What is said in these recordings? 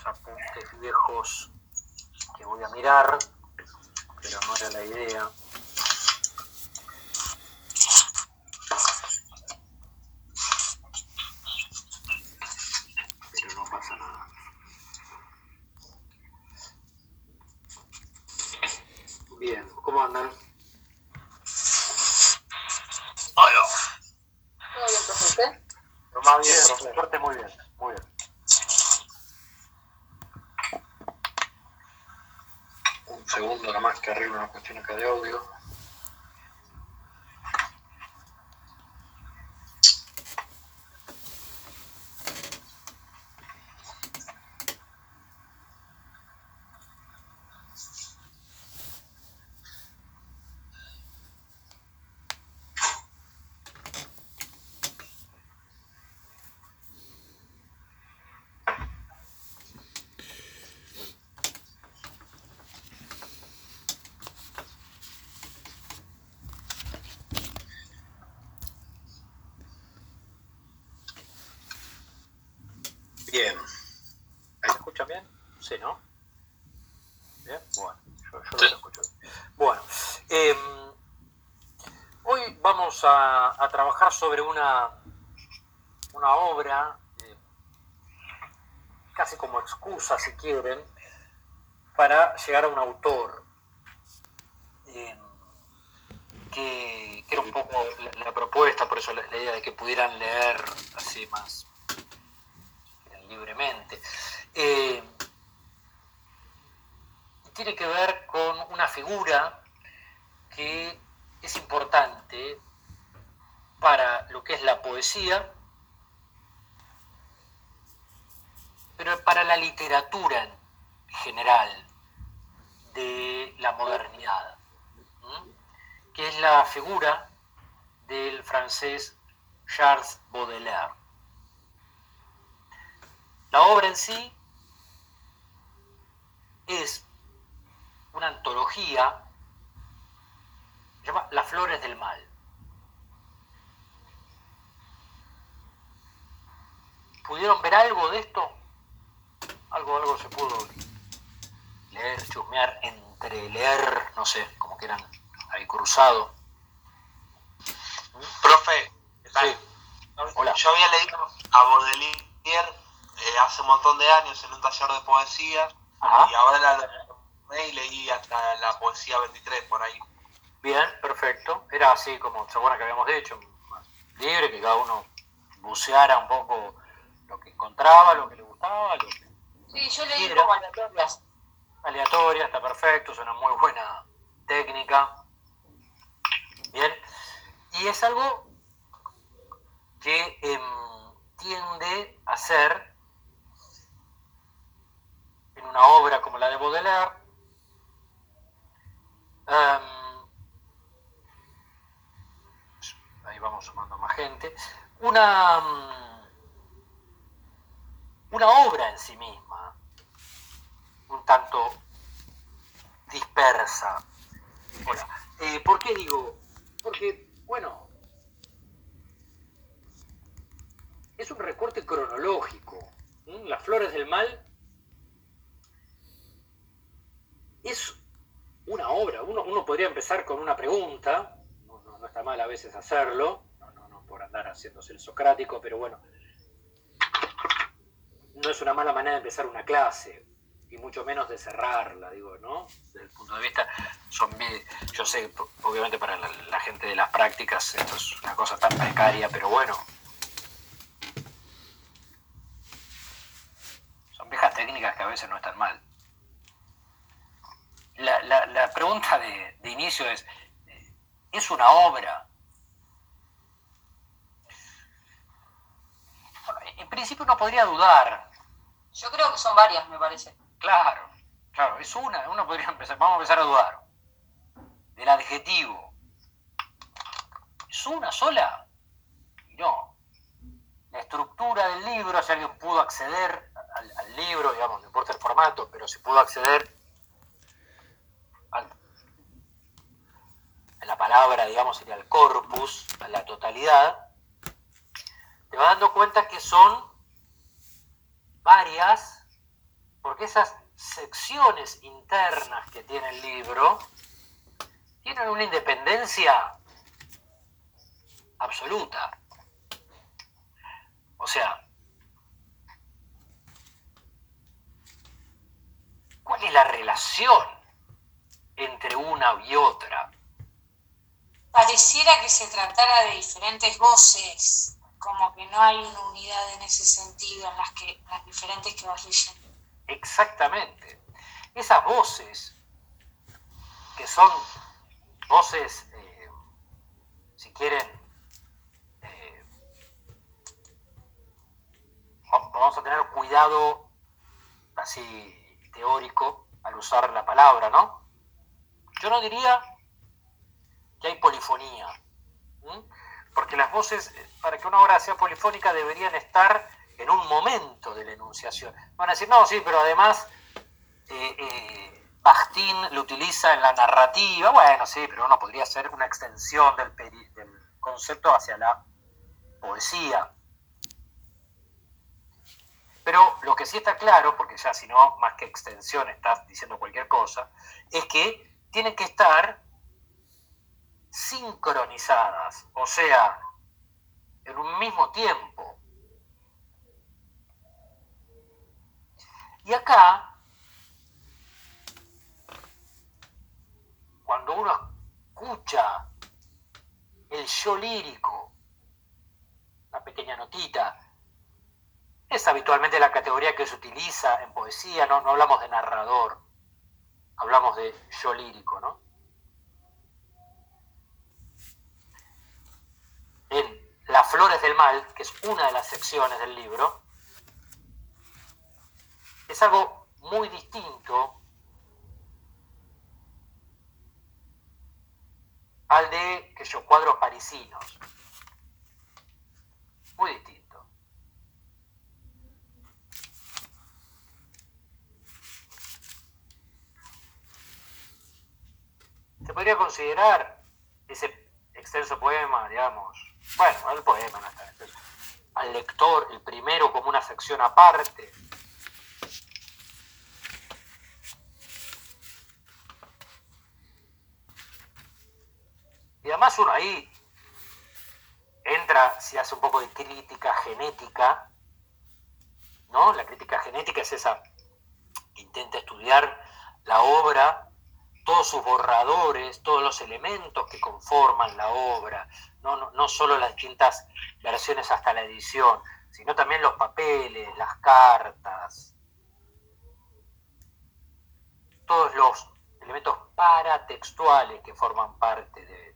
unos apuntes viejos que voy a mirar, pero no era la idea. Pero no pasa nada. Bien, ¿cómo andan? Todo bien, profe. ¿Usted? Lo más bien, por suerte muy bien, muy bien. Un segundo nada más que arreglo una cuestión acá de audio. Bien. ¿Ahí se escucha bien? Sí, ¿no? Bien, bueno, yo, yo lo escucho bien. Bueno, eh, hoy vamos a, a trabajar sobre una, una obra, eh, casi como excusa, si quieren, para llegar a un autor. eh, que, que era un poco la, la propuesta, por eso la, la idea de que pudieran leer así más libremente. Eh, tiene que ver con una figura que es importante para lo que es la poesía, pero para la literatura en general de la modernidad, ¿m? que es la figura del francés Charles Baudelaire. La obra en sí es una antología, se llama Las Flores del Mal. ¿Pudieron ver algo de esto? Algo, algo se pudo leer, chusmear, entre leer, no sé, como que eran cruzado. Profe, ¿qué tal? Sí. Hola. Yo había leído a Baudelaire eh, hace un montón de años en un taller de poesía Ajá. y ahora la la- y leí hasta la poesía 23 por ahí. Bien, perfecto. Era así como, ¿se acuerdan que habíamos dicho? Libre, que cada uno buceara un poco lo que encontraba, lo que le gustaba, lo que Sí, yo leí como aleatorias. aleatoria, está perfecto, es una muy buena técnica. Y es algo que em, tiende a ser en una obra como la de Baudelaire, em, ahí vamos sumando más gente, una, mm, una obra en sí misma, un tanto dispersa. Hola. Eh, ¿Por qué digo? Porque, bueno, es un recorte cronológico. ¿m? Las flores del mal es una obra. Uno, uno podría empezar con una pregunta, no, no- no está mal a veces hacerlo, no, no, no por andar haciéndose el socrático, pero bueno, no es una mala manera de empezar una clase y mucho menos de cerrarla, digo, ¿no? Desde el punto de vista, son yo sé, obviamente para la, la gente de las prácticas esto es una cosa tan precaria, pero bueno, son viejas técnicas que a veces no están mal. La, la- la pregunta de, de inicio es, eh, ¿es una obra? Bueno, en principio uno podría dudar, Yo creo que son varias, me parece. Claro, claro, es una, uno podría empezar, vamos a empezar a dudar. Del adjetivo. ¿Es una sola? No. La estructura del libro, si alguien pudo acceder al, al libro, digamos, no importa el formato, pero si pudo acceder al- a la palabra, digamos, sería el corpus, a la totalidad, te vas dando cuenta que son varias porque esas secciones internas que tiene el libro tienen una independencia absoluta. O sea, ¿cuál es la relación entre una y otra? Pareciera que se tratara de diferentes voces, como que no hay una unidad en ese sentido en las que las diferentes que vas leyendo. Exactamente. Esas voces, que son voces, eh, si quieren, eh, vamos a tener cuidado así teórico al usar la palabra, ¿no? Yo no diría que hay polifonía, porque las voces, para que una obra sea polifónica, deberían estar en un momento de la enunciación. Van a decir, no, sí, pero además eh, eh lo utiliza en la narrativa. Bueno, sí, pero uno podría hacer una extensión del concepto hacia la poesía. Pero lo que sí está claro, porque ya si no, más que extensión estás diciendo cualquier cosa, es que tienen que estar sincronizadas, o sea, en un mismo tiempo. Y acá, cuando uno escucha el yo lírico, una pequeña notita, es habitualmente la categoría que se utiliza en poesía, no, no hablamos de narrador, hablamos de yo lírico, ¿no? En Las Flores del Mal, que es una de las secciones del libro, es algo muy distinto al de que yo cuadros parisinos. Muy distinto. Se podría considerar ese extenso poema, digamos, bueno, el poema no está al lector, el primero como una sección aparte, además uno ahí entra, si hace un poco de crítica genética, ¿no? La crítica genética es esa que intenta estudiar la obra, todos sus borradores, todos los elementos que conforman la obra, no, no, no solo las distintas versiones hasta la edición, sino también los papeles, las cartas, todos los elementos paratextuales que forman parte de,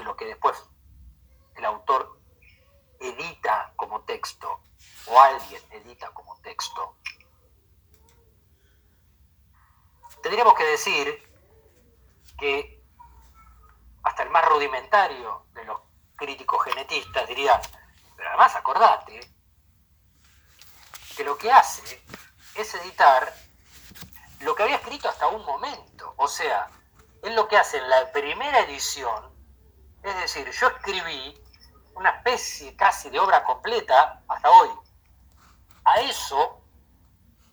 de lo que después el autor edita como texto o alguien edita como texto. Tendríamos que decir que hasta el más rudimentario de los críticos genetistas diría, pero además acordate que lo que hace es editar lo que había escrito hasta un momento. O sea, es lo que hace en la primera edición es decir, yo escribí una especie casi de obra completa hasta hoy. A eso,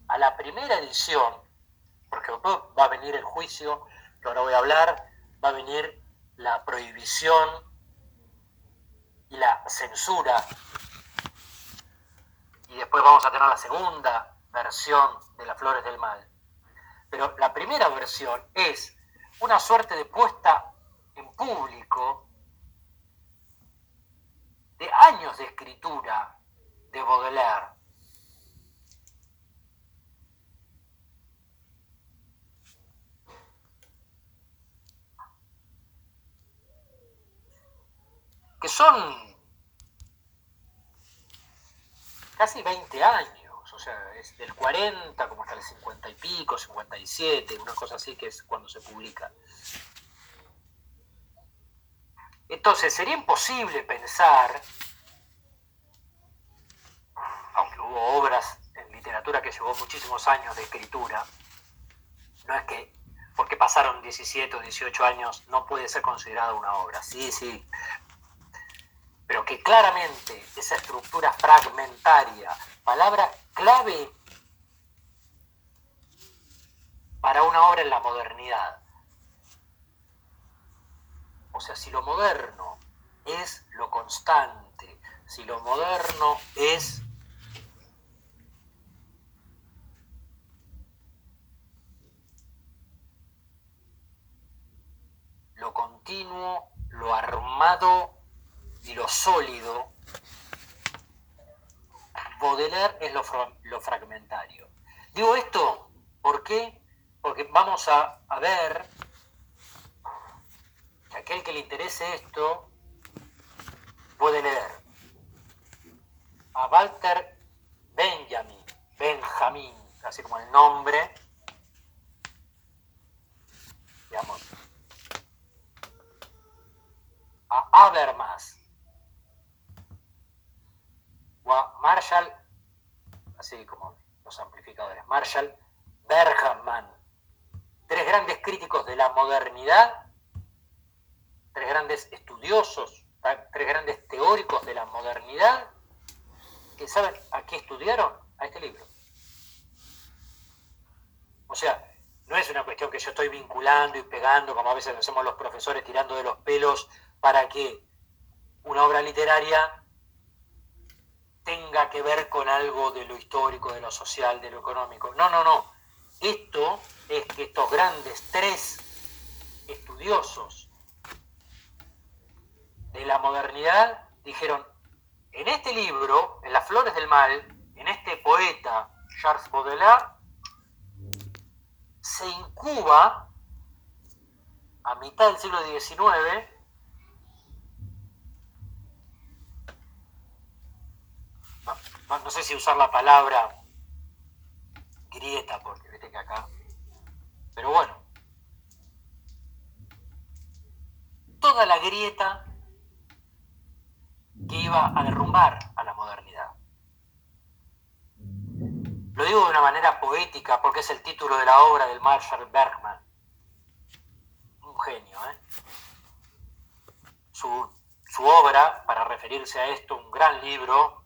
a la primera edición, porque va a venir el juicio, que ahora voy a hablar, va a venir la prohibición y la censura. Y después vamos a tener la segunda versión de las flores del mal. Pero la primera versión es una suerte de puesta en público de años de escritura de Baudelaire. que son casi 20 años, o sea, es del 40 como hasta el 50 y pico, 57, una cosa así que es cuando se publica. Entonces, sería imposible pensar, aunque hubo obras en literatura que llevó muchísimos años de escritura, no es que porque pasaron 17 o 18 años no puede ser considerada una obra, sí, sí, pero que claramente esa estructura fragmentaria, palabra clave para una obra en la modernidad, o sea, si lo moderno es lo constante, si lo moderno es lo continuo, lo armado y lo sólido, Baudelaire es lo, fragmentario. Digo esto, ¿por? Porque vamos a, ver aquel que le interese esto puede leer. A Walter Benjamin, Benjamin, así como el nombre, digamos, a Habermas. O a Marshall, así como los amplificadores, Marshall Bergman, tres grandes críticos de la modernidad, tres grandes estudiosos, tres grandes teóricos de la modernidad, que saben a qué estudiaron a este libro. O sea, no es una cuestión que yo estoy vinculando y pegando, como a veces hacemos los profesores, tirando de los pelos para que una obra literaria tenga que ver con algo de lo histórico, de lo social, de lo económico. No, no, no. Esto es que estos grandes tres estudiosos de la modernidad dijeron, en este libro, en Las Flores del Mal, en este poeta, Charles Baudelaire, se incuba a mitad del siglo XIX no sé si usar la palabra grieta, porque viste que acá. Pero bueno. Toda la grieta que iba a derrumbar a la modernidad. Lo digo de una manera poética porque es el título de la obra del Marshall Bergman. Un genio, ¿eh? Su, obra, para referirse a esto, un gran libro,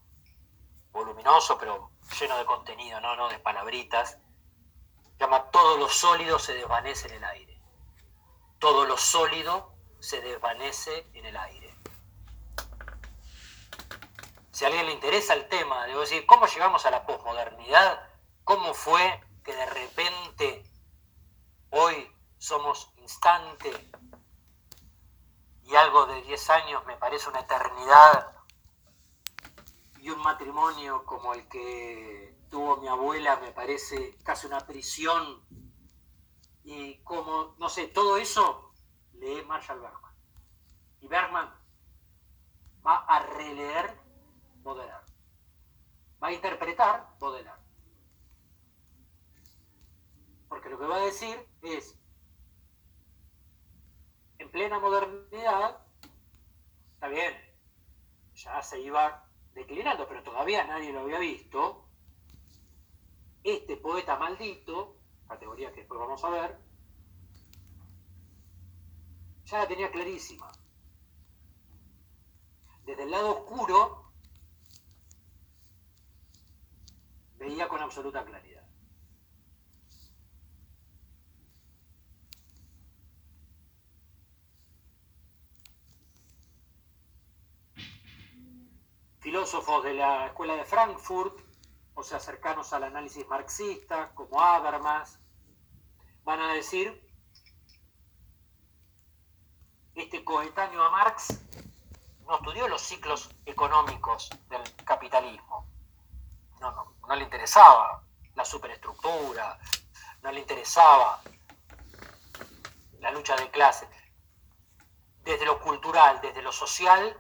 voluminoso, pero lleno de contenido, no, no de palabritas. Llama todo lo sólido se desvanece en el aire. Todo lo sólido se desvanece en el aire. Si a alguien le interesa el tema, debo decir, ¿cómo llegamos a la posmodernidad? ¿Cómo fue que de repente hoy somos instante y algo de 10 años me parece una eternidad y un matrimonio como el que tuvo mi abuela me parece casi una prisión. Y como, no sé, todo eso lee Marshall Bergman. Y Bergman va a releer Baudelaire. Va a interpretar Baudelaire. Porque lo que va a decir es, en plena modernidad, está bien, ya se iba declinando, pero todavía nadie lo había visto, este poeta maldito, categoría que después vamos a ver, ya la tenía clarísima. Desde el lado oscuro veía con absoluta claridad. filósofos de la Escuela de Frankfurt, o sea, cercanos al análisis marxista, como Habermas, van a decir, este coetáneo a Marx no estudió los ciclos económicos del capitalismo. No, no, no le interesaba la superestructura, no le interesaba la lucha de clases. Desde lo cultural, desde lo social,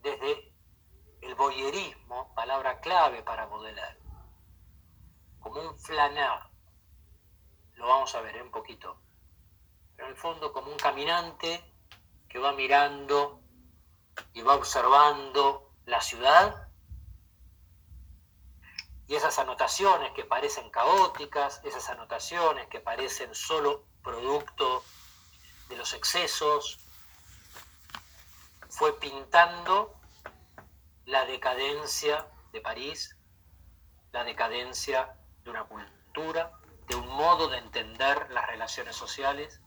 desde el boyerismo, palabra clave para modelar, como un flanar, lo vamos a ver un poquito, pero en el fondo como un caminante que va mirando y va observando la ciudad y esas anotaciones que parecen caóticas, esas anotaciones que parecen solo producto de los excesos, fue pintando la decadencia de París, la decadencia de una cultura, de un modo de entender las relaciones sociales,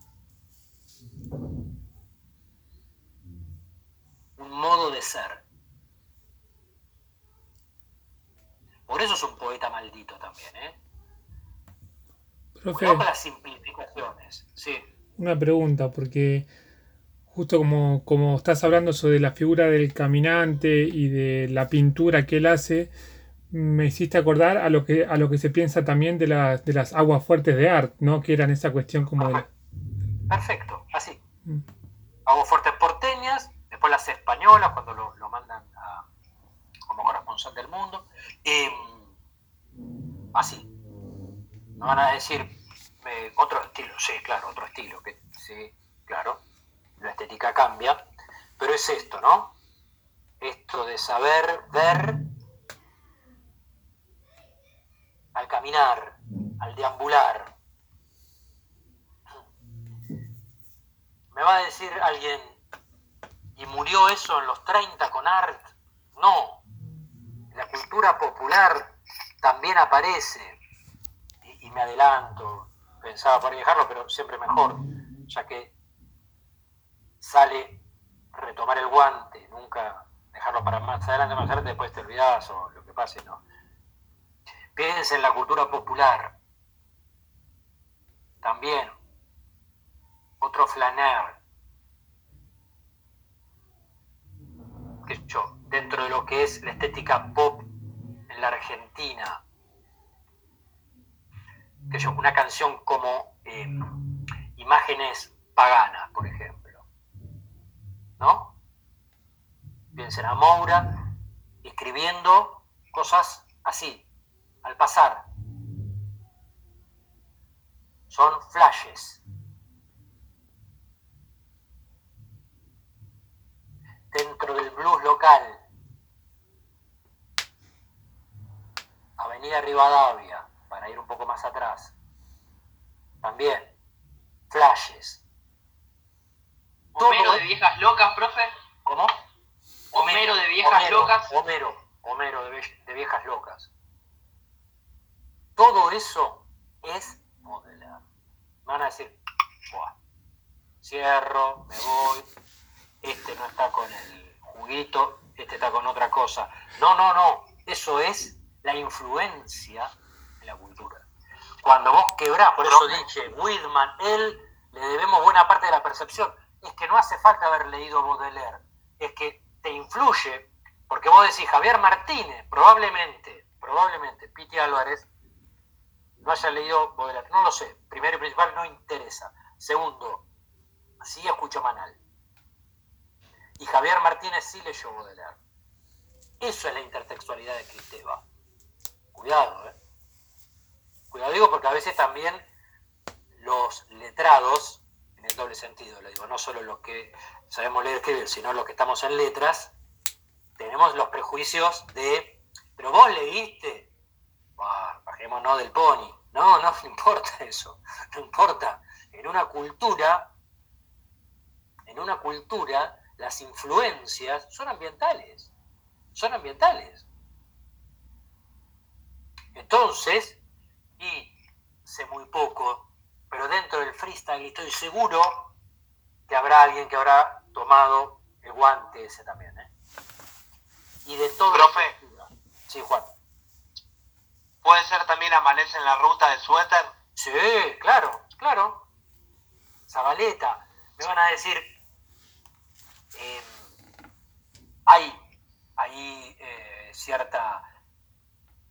un modo de ser. Por eso es un poeta maldito también, ¿eh? Profe, con las simplificaciones, sí. una pregunta, porque justo como, como estás hablando sobre la figura del caminante y de la pintura que él hace, me hiciste acordar a lo que, a lo que se piensa también de, las de las aguas fuertes de Art, ¿no? Que eran esa cuestión como de... Perfecto, así. Mm. Hago fuertes porteñas, después las españolas cuando lo, mandan como corresponsal del mundo. Em, así. No van a decir eh, otro estilo, sí, claro, otro estilo, sí, claro, la estética cambia, pero es esto, ¿no? Esto de saber ver al caminar, al deambular. Me va a decir alguien, ¿y murió eso en los 30 con Art? No. La cultura popular también aparece. Y, me adelanto, pensaba por ahí dejarlo, pero siempre mejor, ya que sale retomar el guante, nunca dejarlo para más adelante, más adelante, después te olvidas o lo que pase, no. Piensa en la cultura popular. También. Otro flaner. Yo, dentro de lo que es la estética pop en la Argentina. Que yo, una canción como eh, Imágenes Paganas, por ejemplo. ¿No? Piensen a Moura escribiendo cosas así, al pasar. Son flashes. Dentro del blues local. Avenida Rivadavia, para ir un poco más atrás. También. Flashes. Homero de viejas locas, profe. ¿Cómo? Homero de viejas Homero, locas. Homero, Homero de, viejas locas. Todo eso es modelar. Me van a decir, "Buah, cierro, me voy, este no está con el juguito, este está con otra cosa. No, no, no, eso es la influencia de la cultura. Cuando vos quebrás, por eso dije, Whitman, él le debemos buena parte de la percepción. Es que no hace falta haber leído Baudelaire, es que te influye, porque vos decís, Javier Martínez, probablemente, probablemente, Piti Álvarez, no haya leído Baudelaire, no lo sé, primero y principal, no interesa. Segundo, sí escucho Manal. Y Javier Martínez sí leyó Baudelaire. Eso es la intertextualidad de Cristeva. Cuidado, ¿eh? Cuidado digo porque a veces también los letrados, en el doble sentido, le digo, no solo los que sabemos leer escribir, sino los que estamos en letras, tenemos los prejuicios de, pero vos leíste, bajémonos del pony. No, no, no importa eso, no importa. En una cultura, en una cultura, las influencias son ambientales, son ambientales. Entonces, y sé muy poco, pero dentro del freestyle estoy seguro que habrá alguien que habrá tomado el guante ese también, ¿eh? Y de todo. Profe. Sí, Juan. Puede ser también amanece en la ruta de suéter. Sí, claro, claro. Zabaleta. Me van a decir, hay, eh, cierta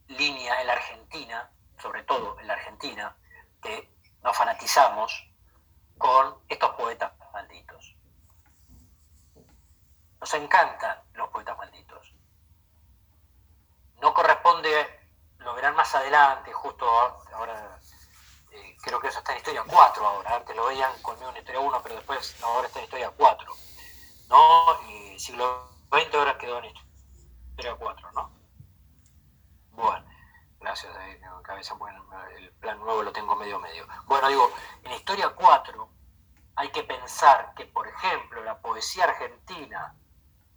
línea en la Argentina, sobre todo en la Argentina, que nos fanatizamos con estos poetas malditos. Nos encantan los poetas malditos. No corresponde, lo verán más adelante, justo ahora eh, creo que eso está en historia 4 ahora, antes lo veían conmigo en historia 1, pero después ahora está en historia 4. ¿No? Y siglo XX ahora quedó en historia 4, ¿no? Bueno, gracias, eh, no, cabeza, bueno, el plan nuevo lo tengo medio medio. Bueno, digo, en historia 4 hay que pensar que, por ejemplo, la poesía argentina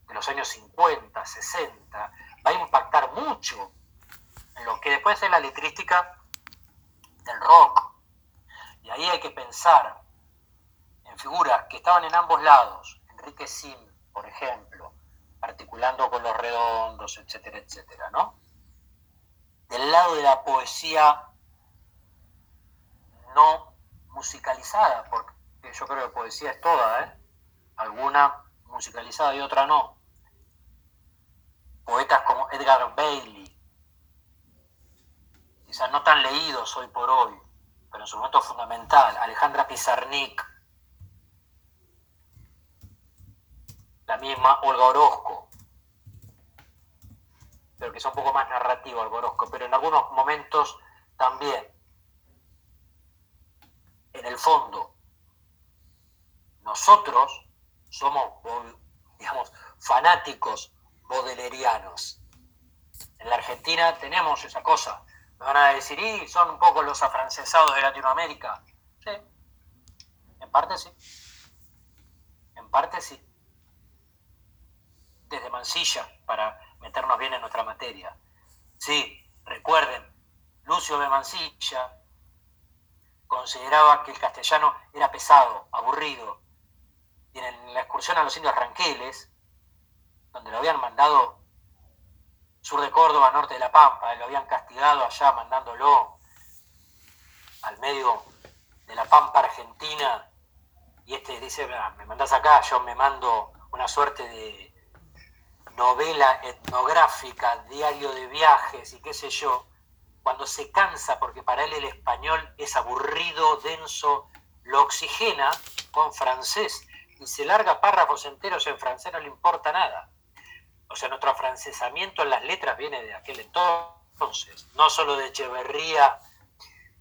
de los años 50, 60, va a impactar mucho en lo que después es la letrística del rock. Y ahí hay que pensar en figuras que estaban en ambos lados. Enrique Sim, por ejemplo, articulando con los redondos, etcétera, etcétera, ¿no? Del lado de la poesía no musicalizada, porque yo creo que poesía es toda, ¿eh? Alguna musicalizada y otra no. Poetas como Edgar Bailey, quizás no tan leídos hoy por hoy, pero en su momento fundamental, Alejandra Pizarnik, la misma Olga Orozco, pero que es un poco más narrativo Olga Orozco, pero en algunos momentos también, en el fondo, nosotros somos, digamos, fanáticos bodelerianos. En la Argentina tenemos esa cosa. Me van a decir, y son un poco los afrancesados de Latinoamérica. Sí, en parte sí. En parte sí. Desde Mansilla, para meternos bien en nuestra materia. Sí, recuerden, Lucio de Mansilla consideraba que el castellano era pesado, aburrido, y en la excursión a los indios Ranqueles, donde lo habían mandado sur de Córdoba, norte de La Pampa, lo habían castigado allá mandándolo al medio de la Pampa Argentina, y este dice, me mandás acá, yo me mando una suerte de novela etnográfica, diario de viajes y qué sé yo, cuando se cansa, porque para él el español es aburrido, denso, lo oxigena con francés y se larga párrafos enteros en francés, no le importa nada. O sea, nuestro afrancesamiento en las letras viene de aquel entonces, no solo de Echeverría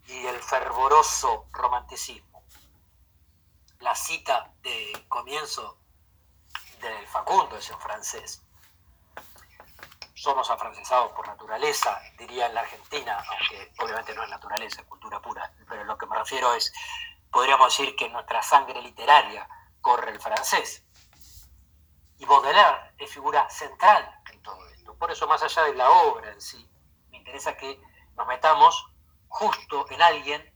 y el fervoroso romanticismo. La cita de comienzo del Facundo es en francés. Somos afrancesados por naturaleza, diría en la Argentina, aunque obviamente no es naturaleza, es cultura pura, pero lo que me refiero es, podríamos decir que nuestra sangre literaria corre el francés. Y Baudelaire es figura central en todo esto. Por eso, más allá de la obra en sí, me interesa que nos metamos justo en alguien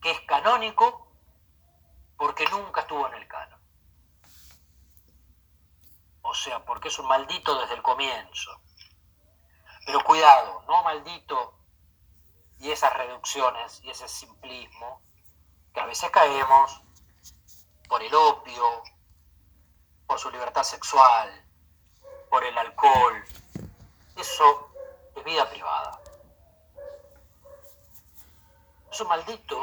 que es canónico porque nunca estuvo en el canon. O sea, porque es un maldito desde el comienzo. Pero cuidado, no maldito y esas reducciones y ese simplismo que a veces caemos por el opio, por su libertad sexual, por el alcohol. Eso es vida privada. Eso maldito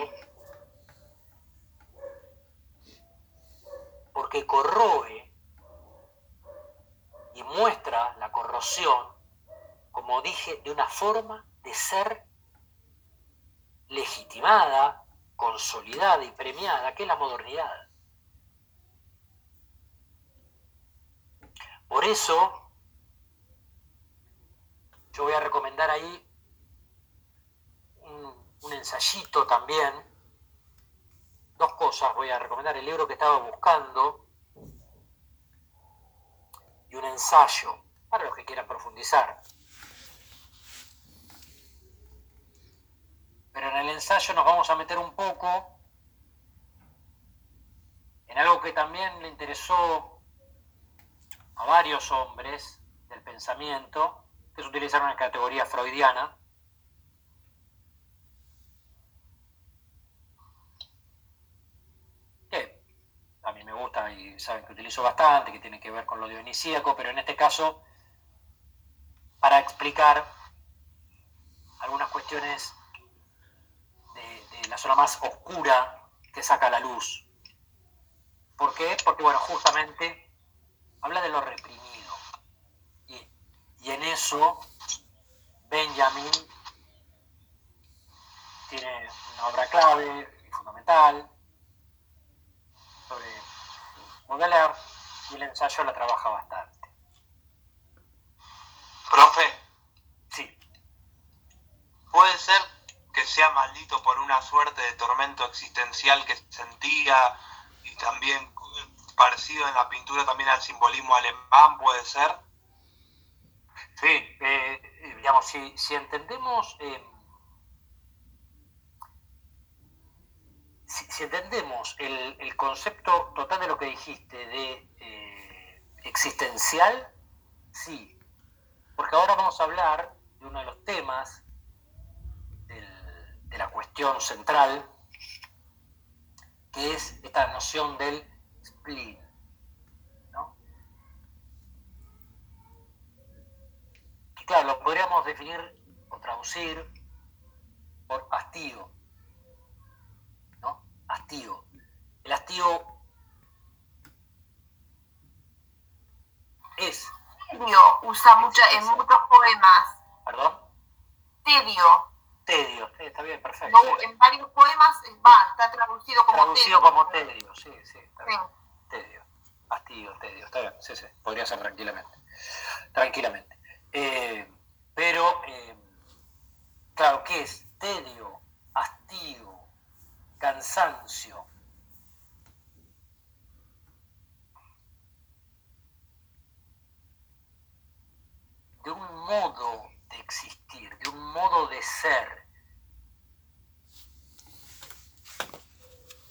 porque corroe y muestra la corrosión, como dije, de una forma de ser legitimada, consolidada y premiada, que es la modernidad. Por eso, yo voy a recomendar ahí un, un, ensayito también. Dos cosas voy a recomendar. El libro que estaba buscando y un ensayo para los que quieran profundizar. Pero en el ensayo nos vamos a meter un poco en algo que también le interesó a varios hombres del pensamiento, que es utilizar una categoría freudiana, que a mí me gusta y saben que utilizo bastante, que tiene que ver con lo dionisíaco, pero en este caso, para explicar algunas cuestiones de, la zona más oscura que saca la luz. ¿Por qué? Porque, bueno, justamente habla de lo reprimido. Y, y en eso Benjamin tiene una obra clave y fundamental Y el ensayo la trabaja bastante. Profe, Sí, ¿puede ser que sea maldito por una suerte de tormento existencial que sentía y también eh, parecido en la pintura también al simbolismo alemán, puede ser? Sí, eh, digamos, si, si entendemos, eh, si, entendemos el, concepto total de lo que dijiste de eh, existencial, sí, porque ahora vamos a hablar de uno de los temas de la cuestión central, que es esta noción del spleen. Que claro, lo podríamos definir o traducir por hastío. Hastío. El hastío es, Tedio usa mucho, en muchos poemas. perdón, Tedio. tedio. Está bien, perfecto. No, en varios poemas va, está traducido como Traducido tedio. como tedio, sí, sí, está Sí. bien. Tedio. Hastío, tedio, está bien, sí, sí, podría ser tranquilamente. Tranquilamente. Eh, pero, eh, claro, ¿qué es? Tedio, hastío, cansancio. De un modo de existir, de un modo de ser,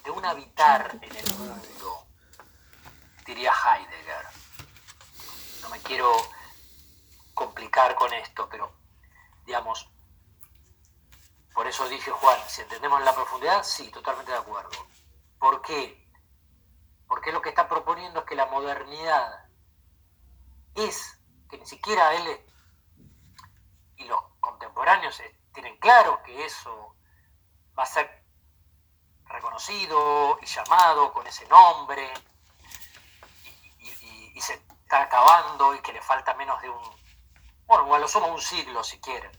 de un habitar en el mundo, diría Heidegger. No me quiero complicar con esto, pero digamos, por eso dije Juan, si entendemos la profundidad, sí, totalmente de acuerdo. ¿Por qué? Porque lo que está proponiendo es que la modernidad es, que ni siquiera él y los contemporáneos tienen claro que eso va a ser reconocido y llamado con ese nombre y, se está acabando y que le falta menos de un, bueno, a lo sumo un siglo si quieren,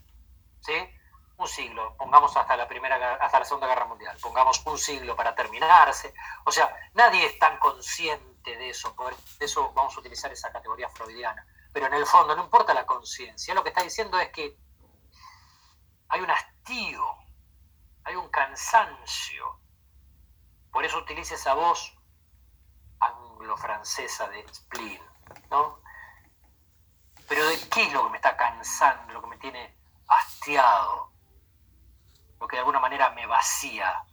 ¿sí? Un siglo, pongamos hasta la primera, hasta la segunda guerra mundial, pongamos un siglo para terminarse, o sea, nadie es tan consciente de eso, por eso vamos a utilizar esa categoría freudiana, pero en el fondo no importa la conciencia, lo que está diciendo es que hay un hastío, hay un cansancio, por eso utiliza esa voz anglo-francesa de spleen, ¿no? Pero ¿de qué es lo que me está cansando, lo que me tiene hastiado? Lo que de alguna manera me vacía.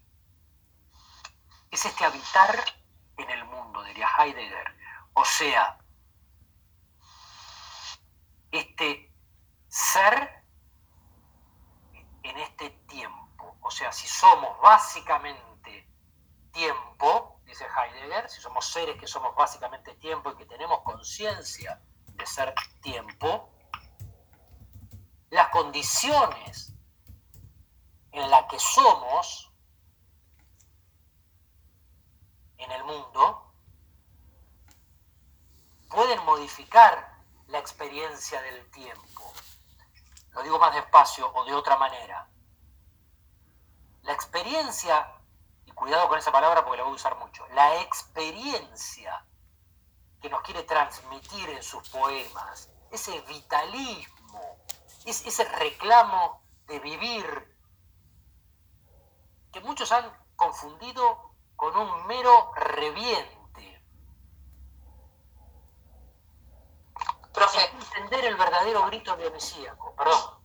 Es este habitar en el mundo, diría Heidegger. O sea, este ser en este tiempo. O sea, si somos básicamente tiempo, dice Heidegger, si somos seres que somos básicamente tiempo y que tenemos conciencia de ser tiempo, las condiciones en las que somos en el mundo pueden modificar la experiencia del tiempo. Lo digo más despacio o de otra manera. La experiencia, y cuidado con esa palabra porque la voy a usar mucho, la experiencia que nos quiere transmitir en sus poemas, ese vitalismo, es- ese reclamo de vivir, que muchos han confundido con un mero reviente. Profe, entender el verdadero grito dionisíaco, perdón.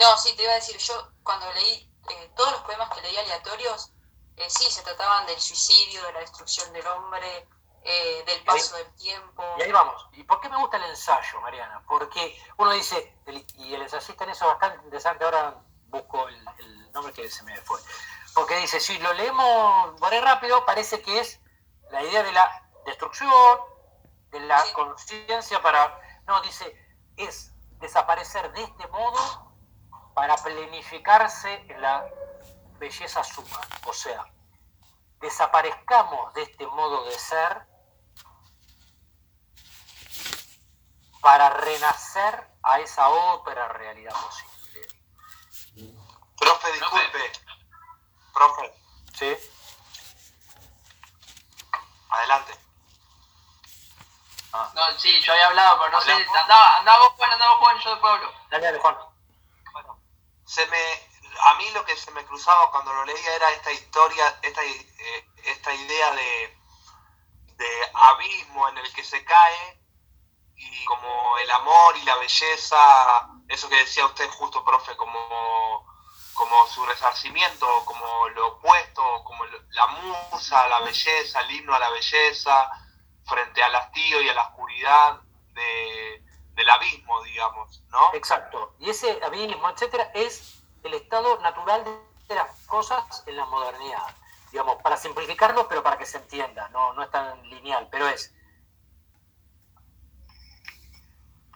no, sí, te iba a decir, yo cuando leí eh, todos los poemas que leí aleatorios, eh, sí, se trataban del suicidio, de la destrucción del hombre, eh, del paso del tiempo. Y ahí vamos. ¿Y por qué me gusta el ensayo, Mariana? Porque uno dice, el- y el ensayista en eso es bastante interesante, ahora busco el, el nombre que se me fue. Porque dice, si lo leemos por ahí rápido, parece que es la idea de la destrucción, de la Sí. conciencia para... No, dice, es desaparecer de este modo para planificarse en la belleza suma. O sea, desaparezcamos de este modo de ser para renacer a esa otra realidad posible. Profe, disculpe. Profe, ¿Sí? adelante. Ah, No, sí, yo había hablado, pero no sé. Andaba, andaba vos, Juan, andaba vos, Juan, yo después hablo. dale, dale, Juan. Bueno, se me, a mí lo que se me cruzaba cuando lo leía era esta historia, esta, eh, esta idea de, de abismo en el que se cae y como el amor y la belleza, eso que decía usted justo, profe, como, como su resarcimiento, como lo opuesto, como la musa, la belleza, el himno a la belleza, frente al hastío y a la oscuridad de, del abismo, digamos, ¿no? Exacto. Y ese abismo, etcétera, es el estado natural de las cosas en la modernidad. Digamos, para simplificarlo, pero para que se entienda, no, no es tan lineal, pero es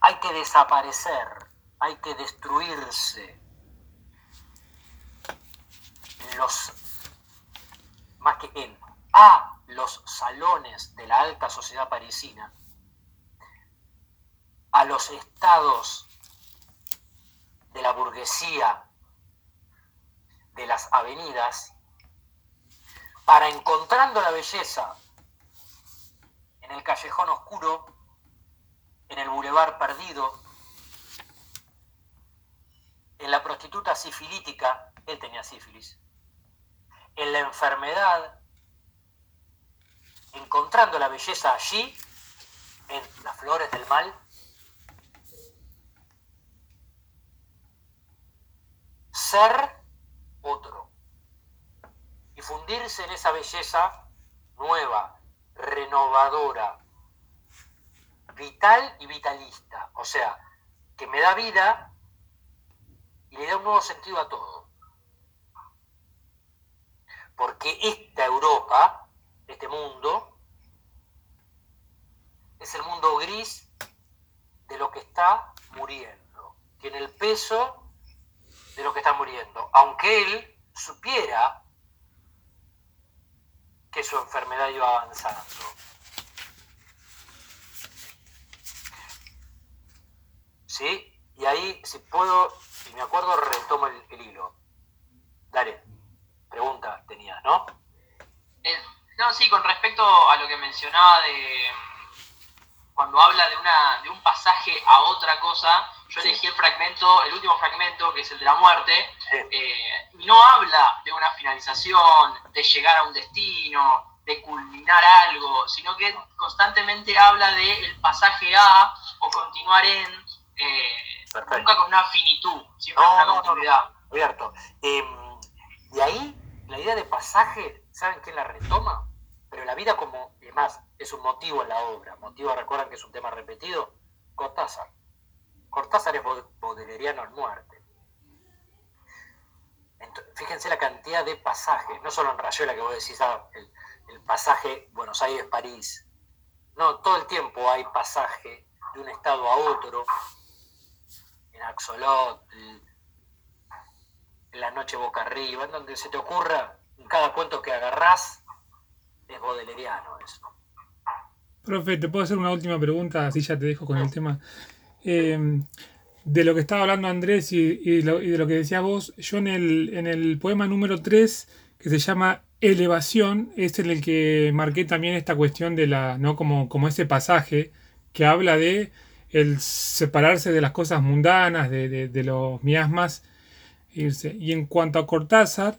hay que desaparecer, hay que destruirse los, más que en, a los salones de la alta sociedad parisina, a los estados de la burguesía de las avenidas, para encontrando la belleza en el callejón oscuro, en el bulevar perdido, en la prostituta sifilítica, él tenía sífilis, en la enfermedad, encontrando la belleza allí, en las flores del mal, ser otro y fundirse en esa belleza nueva, renovadora, vital y vitalista, o sea, que me da vida y le da un nuevo sentido a todo. Porque esta Europa, este mundo, es el mundo gris de lo que está muriendo. Tiene el peso de lo que está muriendo. Aunque él supiera que su enfermedad iba avanzando. ¿Sí? Y ahí, si puedo, si me acuerdo, retomo el, hilo. Dale, pregunta tenías, ¿no? Eh, no, sí, con respecto a lo que mencionaba de cuando habla de, una, de un pasaje a otra cosa, yo elegí el fragmento, el último fragmento, que es el de la muerte, eh, y no habla de una finalización, de llegar a un destino, de culminar algo, sino que constantemente habla de el pasaje a o continuar en, eh, nunca con una finitud, siempre con una continuidad. abierto. Em, y ahí, la idea de pasaje, ¿saben quién la retoma? Pero la vida como, además, es un motivo en la obra. Motivo, recuerdan que es un tema repetido. Cortázar. Cortázar es bodeleriano en muerte. fíjense la cantidad de pasajes, no solo en Rayuela que vos decís, ah, el, el pasaje Buenos Aires-París. No, todo el tiempo hay pasaje de un estado a otro, en Axolotl, la noche boca arriba, en donde se te ocurra, en cada cuento que agarrás, es bodeleriano eso. Profe, ¿te puedo hacer una última pregunta? Así ya te dejo con el tema. Eh, de lo que estaba hablando Andrés y, de lo que decías vos, yo en el, en el poema número 3, que se llama Elevación, es en el que marqué también esta cuestión de la, ¿no? Como, como ese pasaje que habla de el separarse de las cosas mundanas, de, los miasmas, irse. Y en cuanto a Cortázar,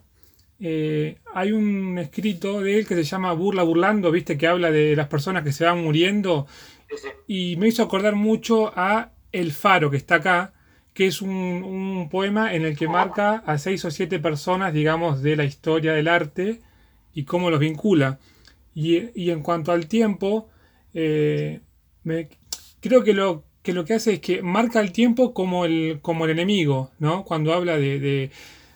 eh, hay un escrito de él que se llama Burla Burlando, viste, que habla de las personas que se van muriendo. Y me hizo acordar mucho a El Faro, que está acá, que es un, poema en el que marca a seis o siete personas, digamos, de la historia del arte y cómo los vincula. Y, en cuanto al tiempo, eh, creo que lo, que lo que hace es que marca el tiempo como el, como el enemigo, ¿no? Cuando habla de,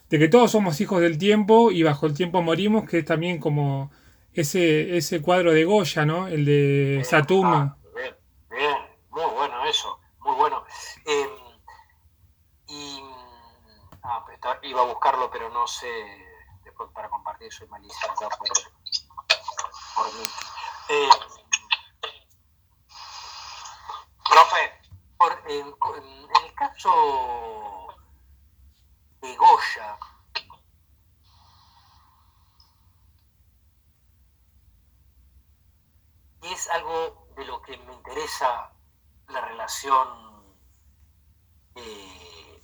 que todos somos hijos del tiempo y bajo el tiempo morimos, que es también como ese, ese cuadro de Goya, ¿no? El de Saturno. Ah, bien, bien, muy bueno eso, muy bueno. Em, y ah, iba a buscarlo, pero no sé, después para compartir, soy malísimo por, por mí. Eh, Profe, en, el caso de Goya, es algo de lo que me interesa la relación eh,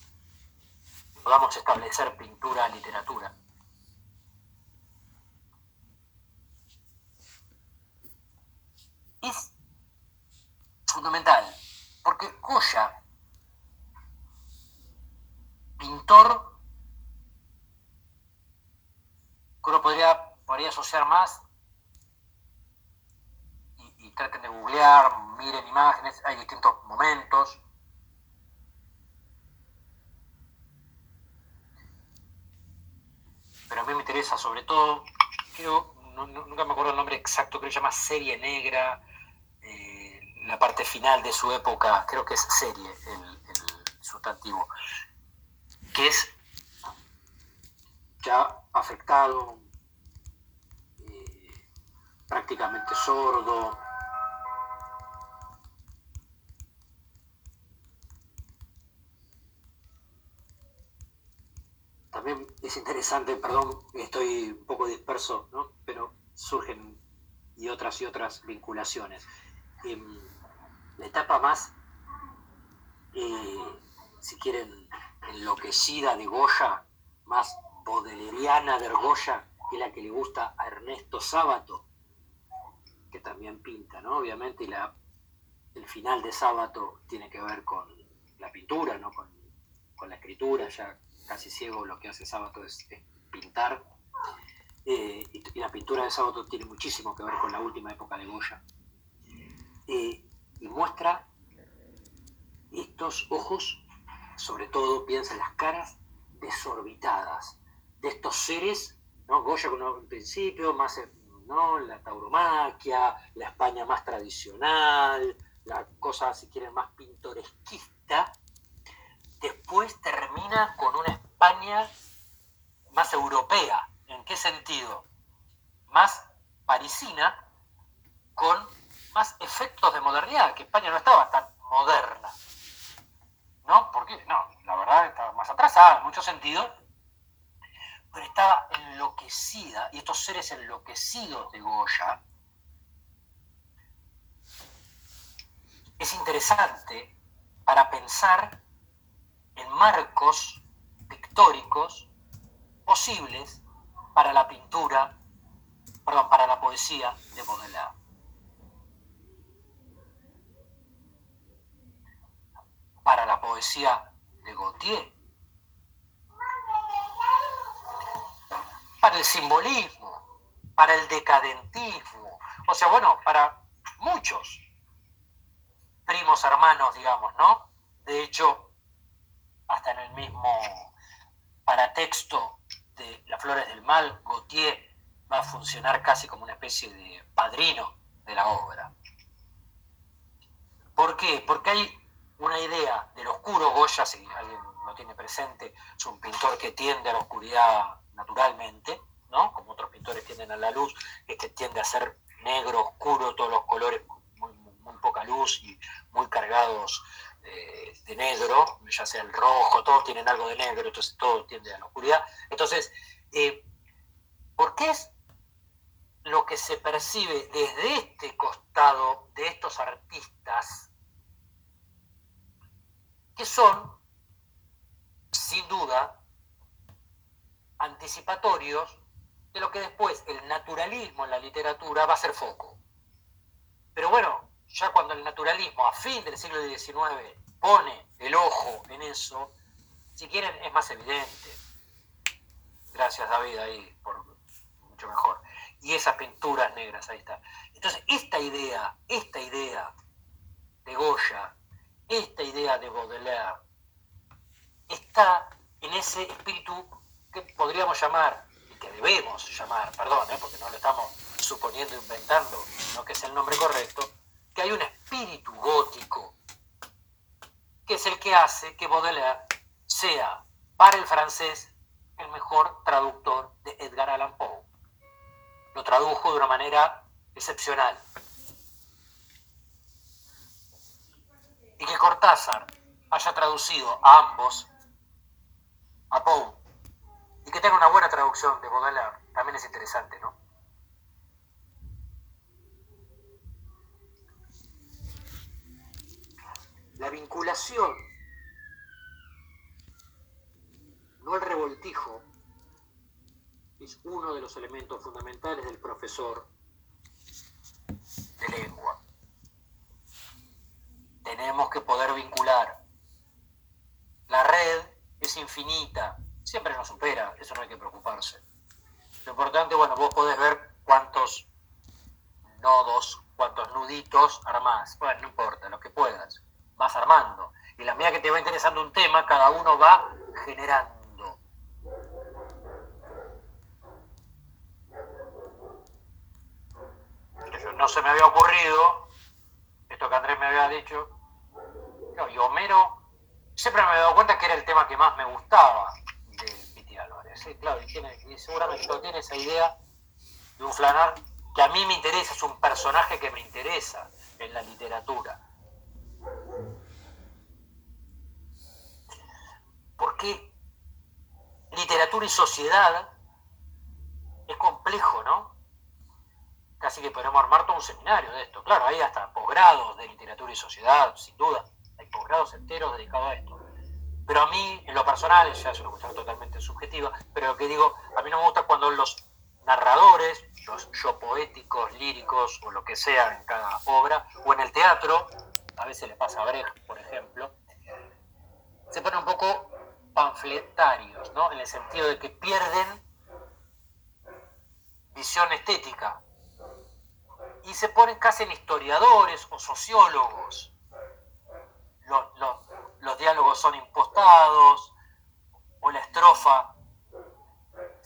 podamos establecer pintura-literatura. Es fundamental Goya, pintor, uno podría, podría asociar más, y, traten de googlear, miren imágenes, hay distintos momentos. Pero a mí me interesa sobre todo, creo, nunca me acuerdo el nombre exacto, creo que se llama Serie Negra, la parte final de su época, creo que es serie el, sustantivo, que es ya afectado, eh, prácticamente sordo. También es interesante, perdón, estoy un poco disperso, ¿no? pero surgen y otras y otras vinculaciones. Em, etapa más, eh, si quieren, enloquecida de Goya, más bodeleriana de Goya, es la que le gusta a Ernesto Sábato, que también pinta, ¿no? Obviamente, y la, el final de Sábato tiene que ver con la pintura, ¿no? Con, con la escritura, ya casi ciego lo que hace Sábato es, pintar. Eh, y, y la pintura de Sábato tiene muchísimo que ver con la última época de Goya. Eh, muestra estos ojos, sobre todo piensa en las caras desorbitadas de estos seres, ¿no? Goya con un principio, más eh, ¿no? la tauromaquia, la España más tradicional, la cosa, si quieren, más pintoresquista, después termina con una España más europea. ¿En qué sentido? Más parisina, con más efectos de modernidad, que España no estaba tan moderna. ¿No? ¿Por qué? No, la verdad estaba más atrasada en muchos sentidos, pero estaba enloquecida, y estos seres enloquecidos de Goya, es interesante para pensar en marcos pictóricos posibles para la pintura, perdón, para la poesía de Baudelaire. Para la poesía de Gautier. Para el simbolismo, para el decadentismo, o sea, bueno, para muchos primos hermanos, digamos, ¿no? De hecho, hasta en el mismo paratexto de Las Flores del Mal, Gautier va a funcionar casi como una especie de padrino de la obra. ¿Por qué? Porque hay una idea del oscuro, Goya, si alguien lo tiene presente, es un pintor que tiende a la oscuridad naturalmente, ¿no? Como otros pintores tienden a la luz, este tiende a ser negro, oscuro, todos los colores, muy, muy, poca luz y muy cargados eh, de negro, ya sea el rojo, todos tienen algo de negro, entonces todo tiende a la oscuridad. Entonces, eh, ¿por qué es lo que se percibe desde este costado de estos artistas que son, sin duda, anticipatorios de lo que después el naturalismo en la literatura va a ser foco. Pero bueno, ya cuando el naturalismo a fin del siglo XIX pone el ojo en eso, si quieren es más evidente. Gracias David ahí, por mucho mejor. Y esas pinturas negras, ahí está. Entonces, esta idea, esta idea de Goya, esta idea de Baudelaire, está en ese espíritu que podríamos llamar, y que debemos llamar, perdón, ¿eh? porque no lo estamos suponiendo, inventando, sino que es el nombre correcto, que hay un espíritu gótico, que es el que hace que Baudelaire sea, para el francés, el mejor traductor de Edgar Allan Poe. Lo tradujo de una manera excepcional. Y que Cortázar haya traducido a ambos, a Poe, y que tenga una buena traducción de Baudelaire, también es interesante, ¿no? La vinculación, no el revoltijo, es uno de los elementos fundamentales del profesor de lengua. Tenemos que poder vincular. La red es infinita, siempre nos supera, eso no hay que preocuparse. Lo importante, bueno, vos podés ver cuántos nodos, cuántos nuditos armás. Bueno, no importa, lo que puedas. Vas armando. Y la medida que te va interesando un tema, cada uno va generando. No se me había ocurrido, esto que Andrés me había dicho, y Homero, siempre me he dado cuenta que era el tema que más me gustaba de Piti Álvarez. Sí, claro, y, tiene, y seguramente tiene esa idea de un flanar que a mí me interesa, es un personaje que me interesa en la literatura. Porque literatura y sociedad es complejo, ¿no? Casi que podemos armar todo un seminario de esto. Claro, hay hasta posgrados de literatura y sociedad, sin duda. Hay posgrados enteros dedicados a esto. Pero a mí, en lo personal, ya es una cuestión totalmente subjetiva, pero lo que digo, a mí no me gusta cuando los narradores, los yo poéticos, líricos o lo que sea en cada obra, o en el teatro, a veces le pasa a Brecht, por ejemplo, se ponen un poco panfletarios, ¿no? En el sentido de que pierden visión estética y se ponen casi en historiadores o sociólogos. Los, los diálogos son impostados o la estrofa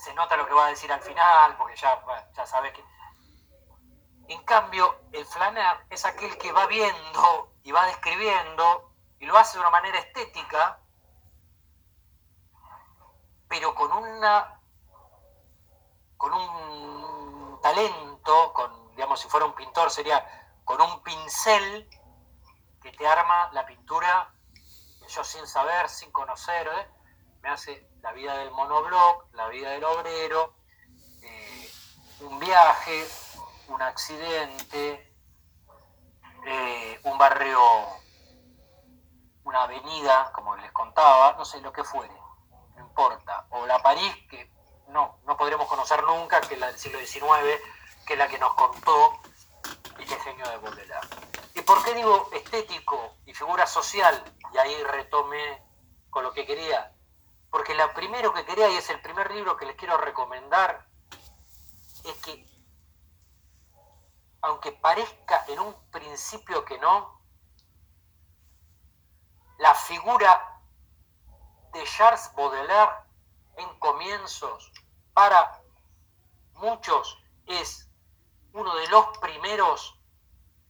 se nota lo que va a decir al final, porque ya, ya sabes que... En cambio, el flaner es aquel que va viendo y va describiendo y lo hace de una manera estética, pero con una con un talento, con, digamos, si fuera un pintor, sería con un pincel que te arma la pintura, yo sin saber, sin conocer, ¿eh? me hace la vida del monobloc, la vida del obrero, eh, un viaje, un accidente, eh, un barrio, una avenida, como les contaba, no sé lo que fuere, no importa, o la París que no, no podremos conocer nunca, que es la del siglo XIX, que es la que nos contó el genio de Baudelaire. ¿Y por qué digo estético y figura social? Y ahí retomé con lo que quería porque lo primero que quería, y es el primer libro que les quiero recomendar, es que, aunque parezca en un principio que no, la figura de Charles Baudelaire en comienzos para muchos es uno de los primeros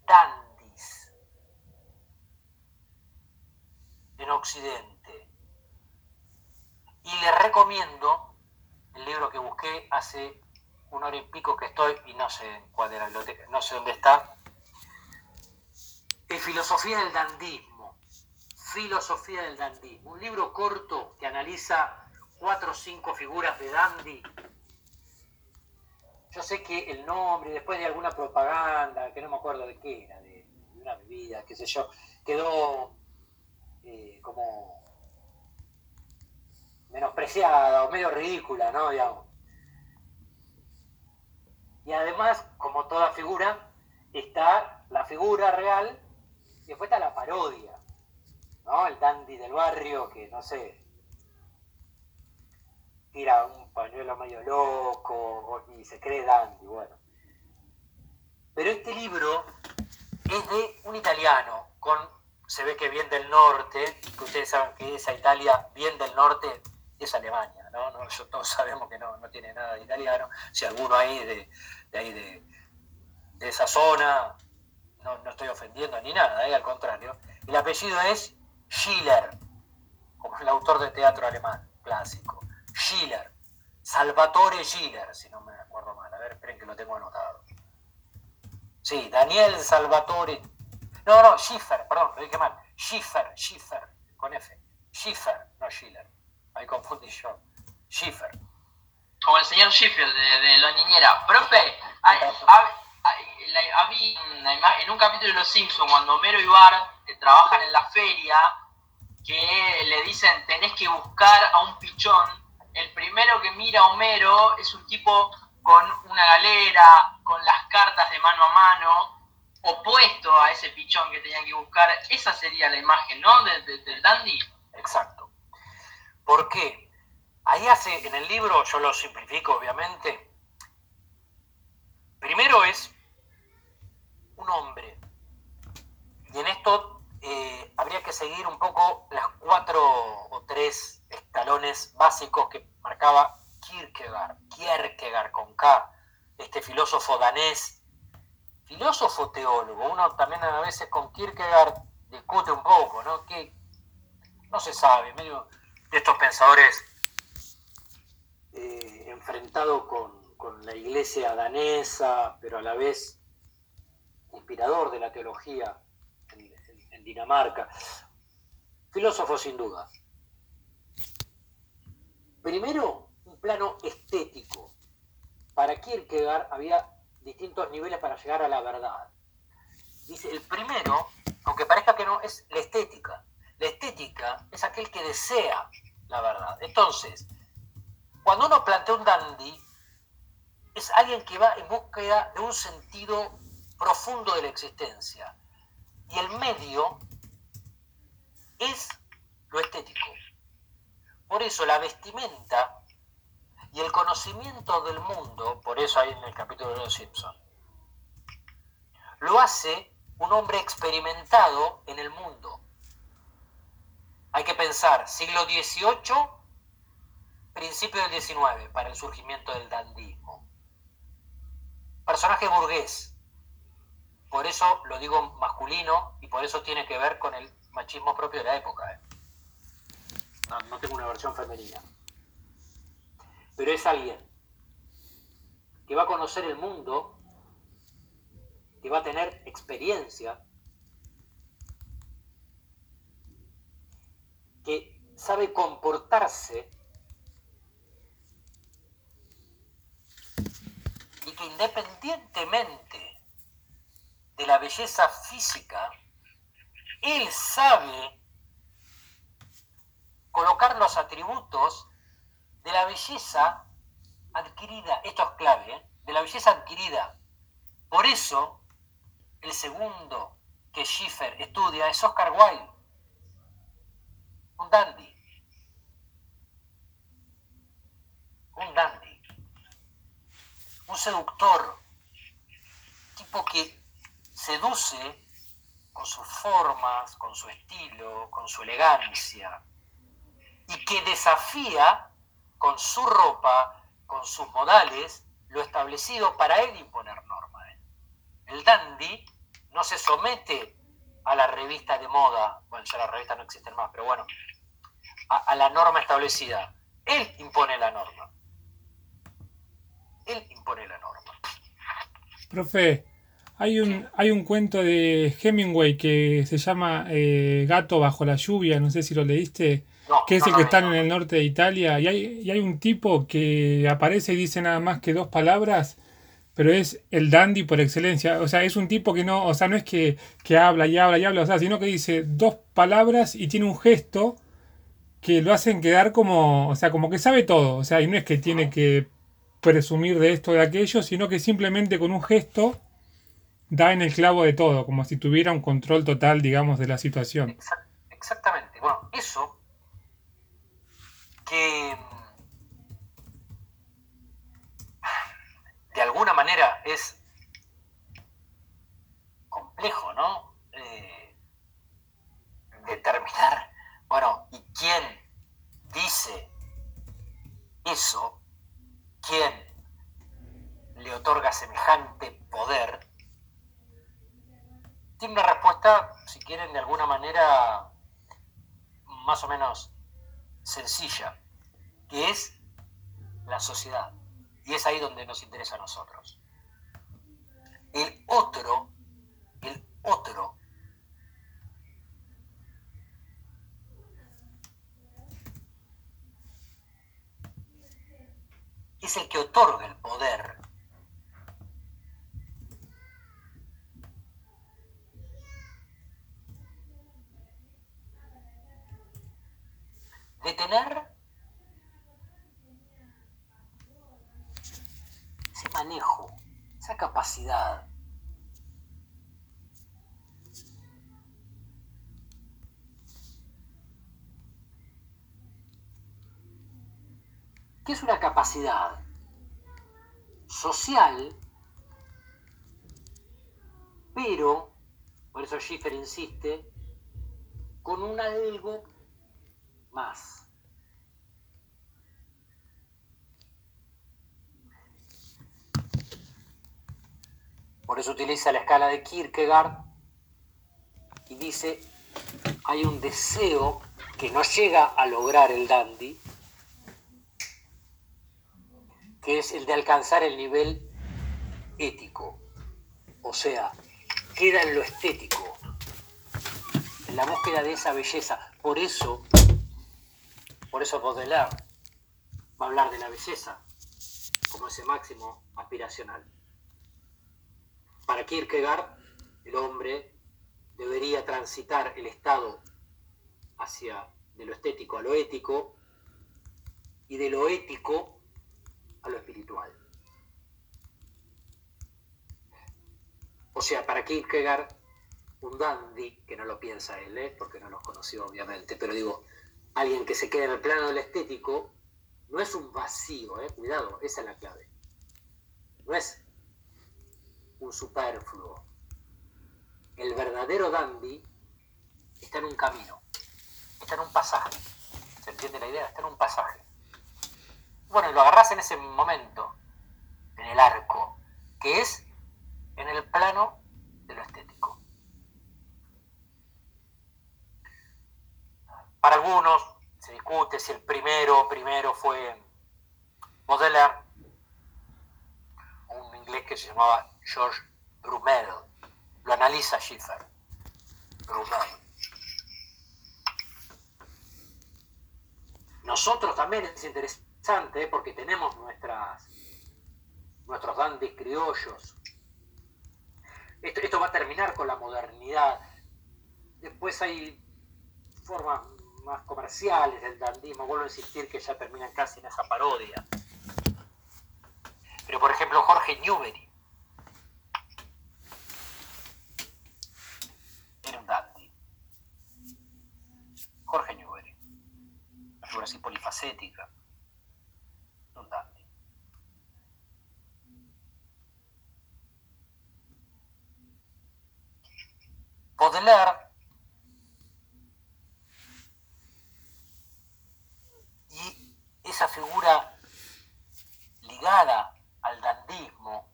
dandies en Occidente. Y le recomiendo el libro que busqué hace un hora y pico que estoy y no sé cuál era, no sé dónde está. Filosofía del Dandismo. Filosofía del Dandismo. Un libro corto que analiza cuatro o cinco figuras de dandy. Yo sé que el nombre, después de alguna propaganda, que no me acuerdo de qué era, de, una bebida, qué sé yo, quedó eh, como menospreciada o medio ridícula, ¿no? Digamos. Y además, como toda figura, está la figura real y después está la parodia, ¿no? El dandy del barrio que, no sé, tira un pañuelo medio loco y se cree dandy, bueno. Pero este libro es de un italiano, con, se ve que bien del norte, que ustedes saben que esa Italia bien del norte es Alemania, ¿no? Nosotros todos sabemos que no, tiene nada de italiano. Si alguno ahí de, ahí de, esa zona, no, estoy ofendiendo ni nada, ¿eh? al contrario. El apellido es Schiller, como el autor de teatro alemán clásico. Schiller, Salvatore Schiller, si no me acuerdo mal. A ver, esperen que lo tengo anotado. Sí, Daniel Salvatore. No, no, Schiffer, perdón, lo dije mal. Schiffer, Schiffer, con F. Schiffer, no Schiller ahí confundí yo. Schiffer. Como el señor Schiffer de, La Niñera. Profe, había en un capítulo de Los Simpsons, cuando Homero y Bart eh, trabajan en la feria, que le dicen tenés que buscar a un pichón. El primero que mira a Homero es un tipo con una galera, con las cartas de mano a mano, opuesto a ese pichón que tenían que buscar. Esa sería la imagen, ¿no? del dandy. Exacto. ¿Por qué? Ahí hace, en el libro, yo lo simplifico obviamente, primero es un hombre. Y en esto eh, habría que seguir un poco las cuatro o tres escalones básicos que marcaba Kierkegaard, Kierkegaard con K, este filósofo danés, filósofo teólogo. Uno también a veces con Kierkegaard discute un poco, ¿no? Que no se sabe, medio de estos pensadores eh, enfrentado con, la iglesia danesa, pero a la vez inspirador de la teología en, Dinamarca. Filósofo sin duda. Primero, un plano estético. Para Kierkegaard había distintos niveles para llegar a la verdad. Dice, el primero, aunque parezca que no, es la estética. La estética es aquel que desea la verdad. Entonces, cuando uno plantea un dandy, es alguien que va en búsqueda de un sentido profundo de la existencia. Y el medio es lo estético. Por eso la vestimenta y el conocimiento del mundo, por eso hay en el capítulo de los Simpson, lo hace un hombre experimentado en el mundo. Hay que pensar, siglo XVIII principio del 19 para el surgimiento del dandismo. Personaje burgués, por eso lo digo masculino y por eso tiene que ver con el machismo propio de la época. ¿eh? No tengo una versión femenina. Pero es alguien que va a conocer el mundo, que va a tener experiencia, que sabe comportarse y que independientemente de la belleza física, él sabe colocar los atributos de la belleza adquirida, esto es clave, ¿eh? de la belleza adquirida. Por eso, el segundo que Schiffer estudia es Oscar Wilde, un dandy. Un dandy un seductor, tipo que seduce con sus formas, con su estilo, con su elegancia, y que desafía con su ropa, con sus modales, lo establecido para él imponer normas. El dandy no se somete a la revista de moda, bueno, ya las revistas no existen más, pero bueno, a, la norma establecida. Él impone la norma él impone la norma. Profe, hay un, hay un cuento de Hemingway que se llama eh, Gato bajo la lluvia, no sé si lo leíste, que es el que está en el norte de Italia, y hay, y hay un tipo que aparece y dice nada más que dos palabras, pero es el dandy por excelencia, o sea, es un tipo que no, o sea, no es que, que habla y habla y habla, o sea, sino que dice dos palabras y tiene un gesto que lo hacen quedar como, o sea, como que sabe todo, o sea, y no es que tiene que presumir de esto o de aquello, sino que simplemente con un gesto da en el clavo de todo, como si tuviera un control total, digamos, de la situación. Exactamente. Bueno, eso que de alguna manera es complejo, ¿no? Eh, determinar, bueno, ¿y quién dice eso? ¿Quién le otorga semejante poder? Tiene una respuesta, si quieren, de alguna manera más o menos sencilla, que es la sociedad. Y es ahí donde nos interesa a nosotros. El otro, el otro es el que otorga el poder. De tener manejo, esa capacidad. ¿Qué es una capacidad? Social, pero, por eso Schiffer insiste, con un algo más. Por eso utiliza la escala de Kierkegaard y dice, hay un deseo que no llega a lograr el dandy, que es el de alcanzar el nivel ético. O sea, queda en lo estético, en la búsqueda de esa belleza. Por eso, por eso Baudelaire va a hablar de la belleza como ese máximo aspiracional. Para Kierkegaard, el hombre debería transitar el estado hacia de lo estético a lo ético y de lo ético a lo espiritual. O sea, para Kierkegaard, un dandy, que no lo piensa él, ¿eh? porque no los conoció obviamente, pero digo, alguien que se queda en el plano del estético, no es un vacío, ¿eh? cuidado, esa es la clave. No es un superfluo. El verdadero dandy está en un camino, está en un pasaje. ¿Se entiende la idea? Está en un pasaje. Bueno, y lo agarras en ese momento, en el arco, que es en el plano de lo estético. Para algunos se discute si el primero, primero fue Baudelaire, un inglés que se llamaba George Brummel. Lo analiza Schiffer. Brummel. Nosotros también es interesante porque tenemos nuestras, nuestros dandies criollos. Esto, esto va a terminar con la modernidad. Después hay formas más comerciales del dandismo. Vuelvo a insistir que ya terminan casi en esa parodia. Pero por ejemplo Jorge Newbery era un dandy. Jorge Newbery. Una figura dandy. Baudelaire y esa figura ligada al dandismo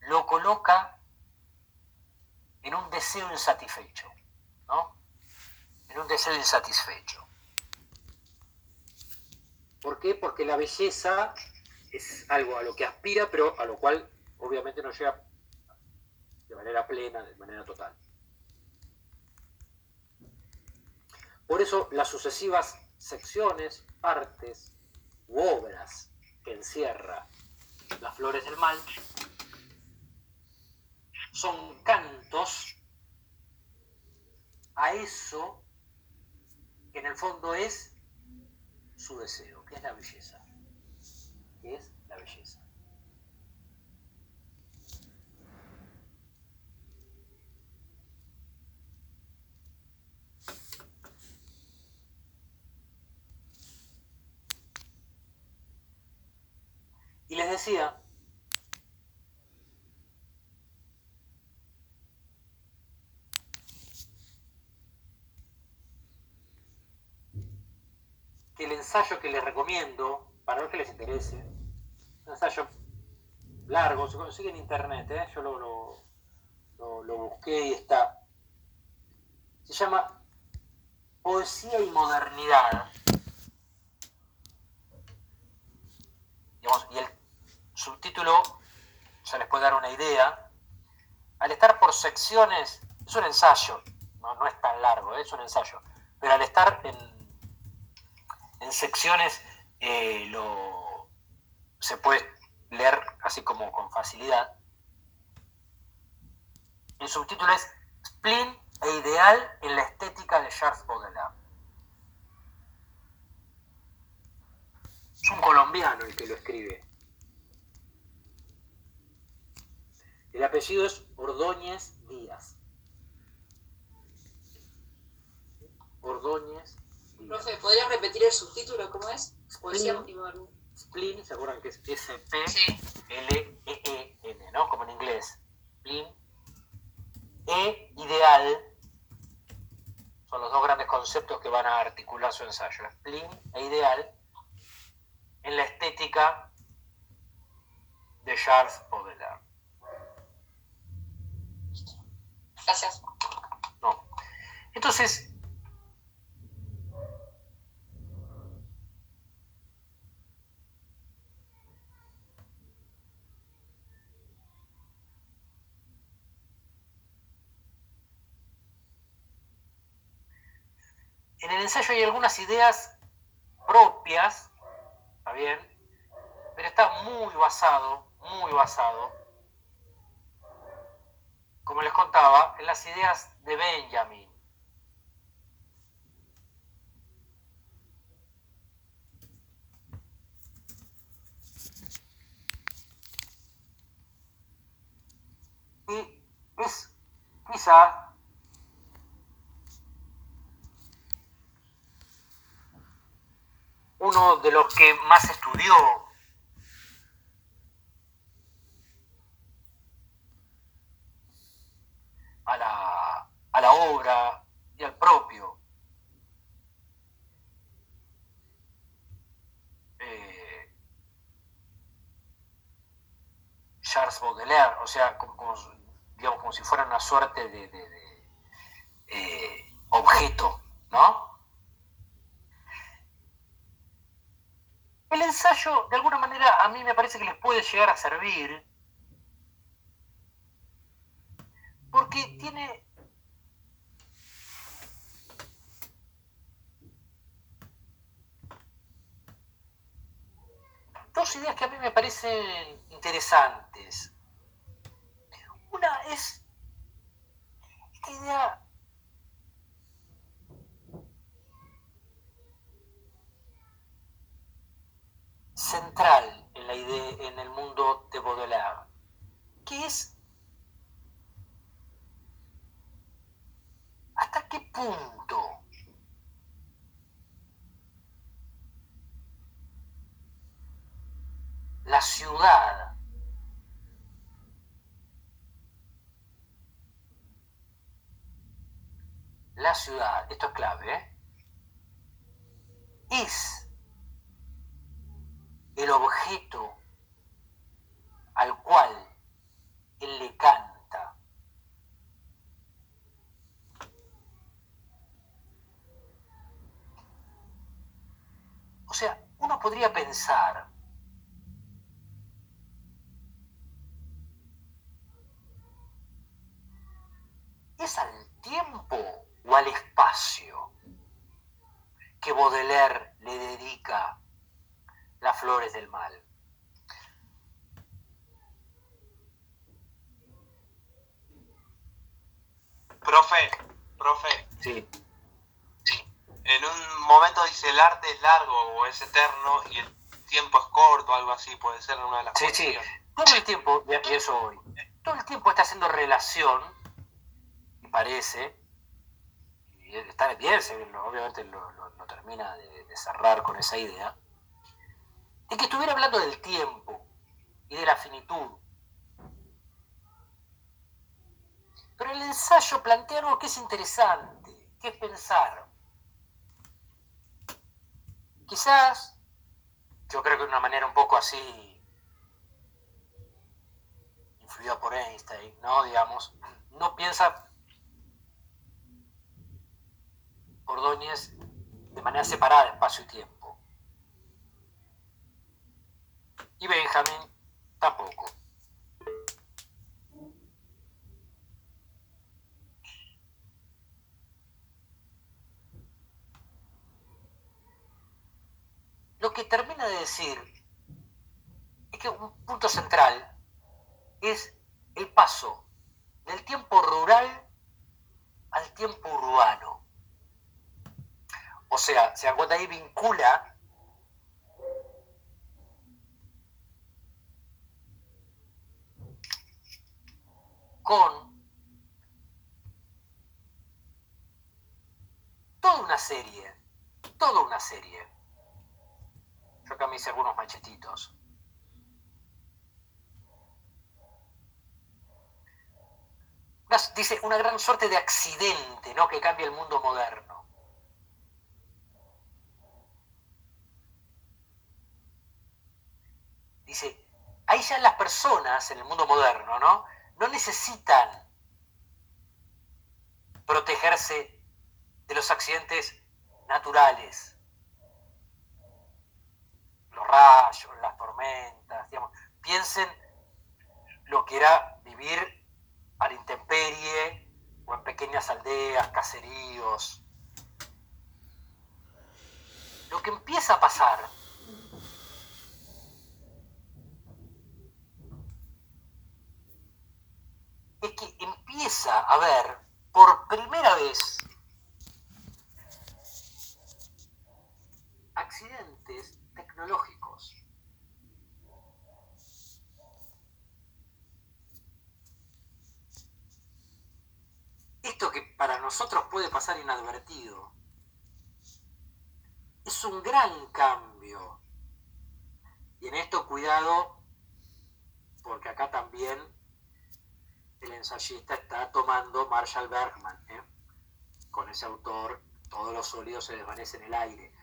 lo coloca en un deseo insatisfecho, ¿no? En un deseo insatisfecho. ¿Por qué? Porque la belleza es algo a lo que aspira, pero a lo cual obviamente no llega de manera plena, de manera total. Por eso las sucesivas secciones, partes u obras que encierra las flores del mal son cantos a eso que en el fondo es su deseo, es la belleza, es la belleza. Y les decía, ensayo que les recomiendo, para los que les interese, un ensayo largo, se consigue en internet, ¿eh? yo lo, lo, busqué y está. Se llama Poesía y Modernidad. Y el subtítulo ya les puede dar una idea. Al estar por secciones, es un ensayo, no, no es tan largo, ¿eh? es un ensayo, pero al estar en, en secciones eh, lo, se puede leer así como con facilidad. El subtítulo es Spleen e ideal en la estética de Charles Baudelaire. Es un colombiano el que lo escribe. El apellido es Ordóñez Díaz. Ordóñez. Profe, ¿podrías repetir el subtítulo? ¿Cómo es? Poesía Spleen, spleen, ¿se acuerdan que es S-P? Sí. L-E-E-N, ¿no? Como en inglés. Spleen. E ideal son los dos grandes conceptos que van a articular su ensayo. Spleen e ideal en la estética de Charles Baudelaire. Gracias. No. Entonces, en el ensayo hay algunas ideas propias, ¿está bien? Pero está muy basado, muy basado, como les contaba, en las ideas de Benjamin. Y es quizá uno de los que más estudió. A la, a la obra y al propio. Eh, Charles Baudelaire, o sea, como, como, digamos, como si fuera una suerte de, de- de, eh, objeto, ¿no? El de alguna manera, a mí me parece que les puede llegar a servir porque tiene dos ideas que a mí me parecen interesantes. Una es esta idea central en la idea en el mundo de Baudelaire, que es hasta qué punto la ciudad la ciudad, esto es clave, ¿eh? es el objeto al cual él le canta. O sea, uno podría pensar ¿Es al tiempo o al espacio que Baudelaire le dedica las flores del mal? Profe, profe, Sí. en un momento dice el arte es largo o es eterno y el tiempo es corto, algo así, puede ser una de las Sí, sí. poesías. Todo el tiempo, y eso hoy, todo el tiempo está haciendo relación, y parece, y está bien, obviamente lo, lo- lo termina de, de cerrar con esa idea, de que estuviera hablando del tiempo y de la finitud. Pero el ensayo plantea algo que es interesante, que es pensar. Quizás, yo creo que de una manera un poco así influida por Einstein, ¿no? Digamos, no piensa Ordóñez de manera separada espacio y tiempo. Y Benjamin tampoco. Lo que termina de decir es que un punto central es el paso del tiempo rural al tiempo urbano. O sea, se dan cuenta ahí vincula con toda una serie, toda una serie Yo acá me hice algunos machetitos. dice, una gran suerte de accidente, ¿no? Que cambia el mundo moderno. Dice, ahí ya las personas en el mundo moderno, ¿no? No necesitan protegerse de los accidentes naturales, los rayos, las tormentas, digamos. Piensen lo que era vivir a la intemperie o en pequeñas aldeas, caseríos. Lo que empieza a pasar es que empieza a haber por primera vez accidentes Esto que para nosotros puede pasar inadvertido es un gran cambio. Y en esto cuidado, porque acá también el ensayista está tomando Marshall Bergman, ¿eh? con ese autor, todos los sólidos se desvanecen en el aire.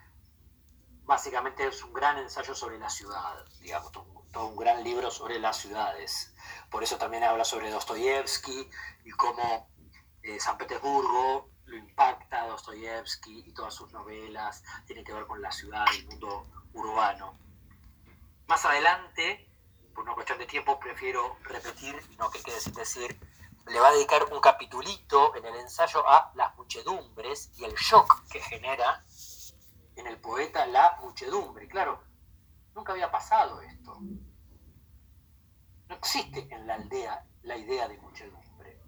Básicamente es un gran ensayo sobre la ciudad, digamos, todo un gran libro sobre las ciudades. Por eso también habla sobre Dostoyevsky y cómo eh, San Petersburgo lo impacta Dostoyevsky y todas sus novelas tienen que ver con la ciudad, el mundo urbano. Más adelante, por una cuestión de tiempo, prefiero repetir y no que quede sin decir, le va a dedicar un capitulito en el ensayo a las muchedumbres y el shock que genera en el poeta la muchedumbre. Claro, nunca había pasado esto. No existe en la aldea la idea de muchedumbre.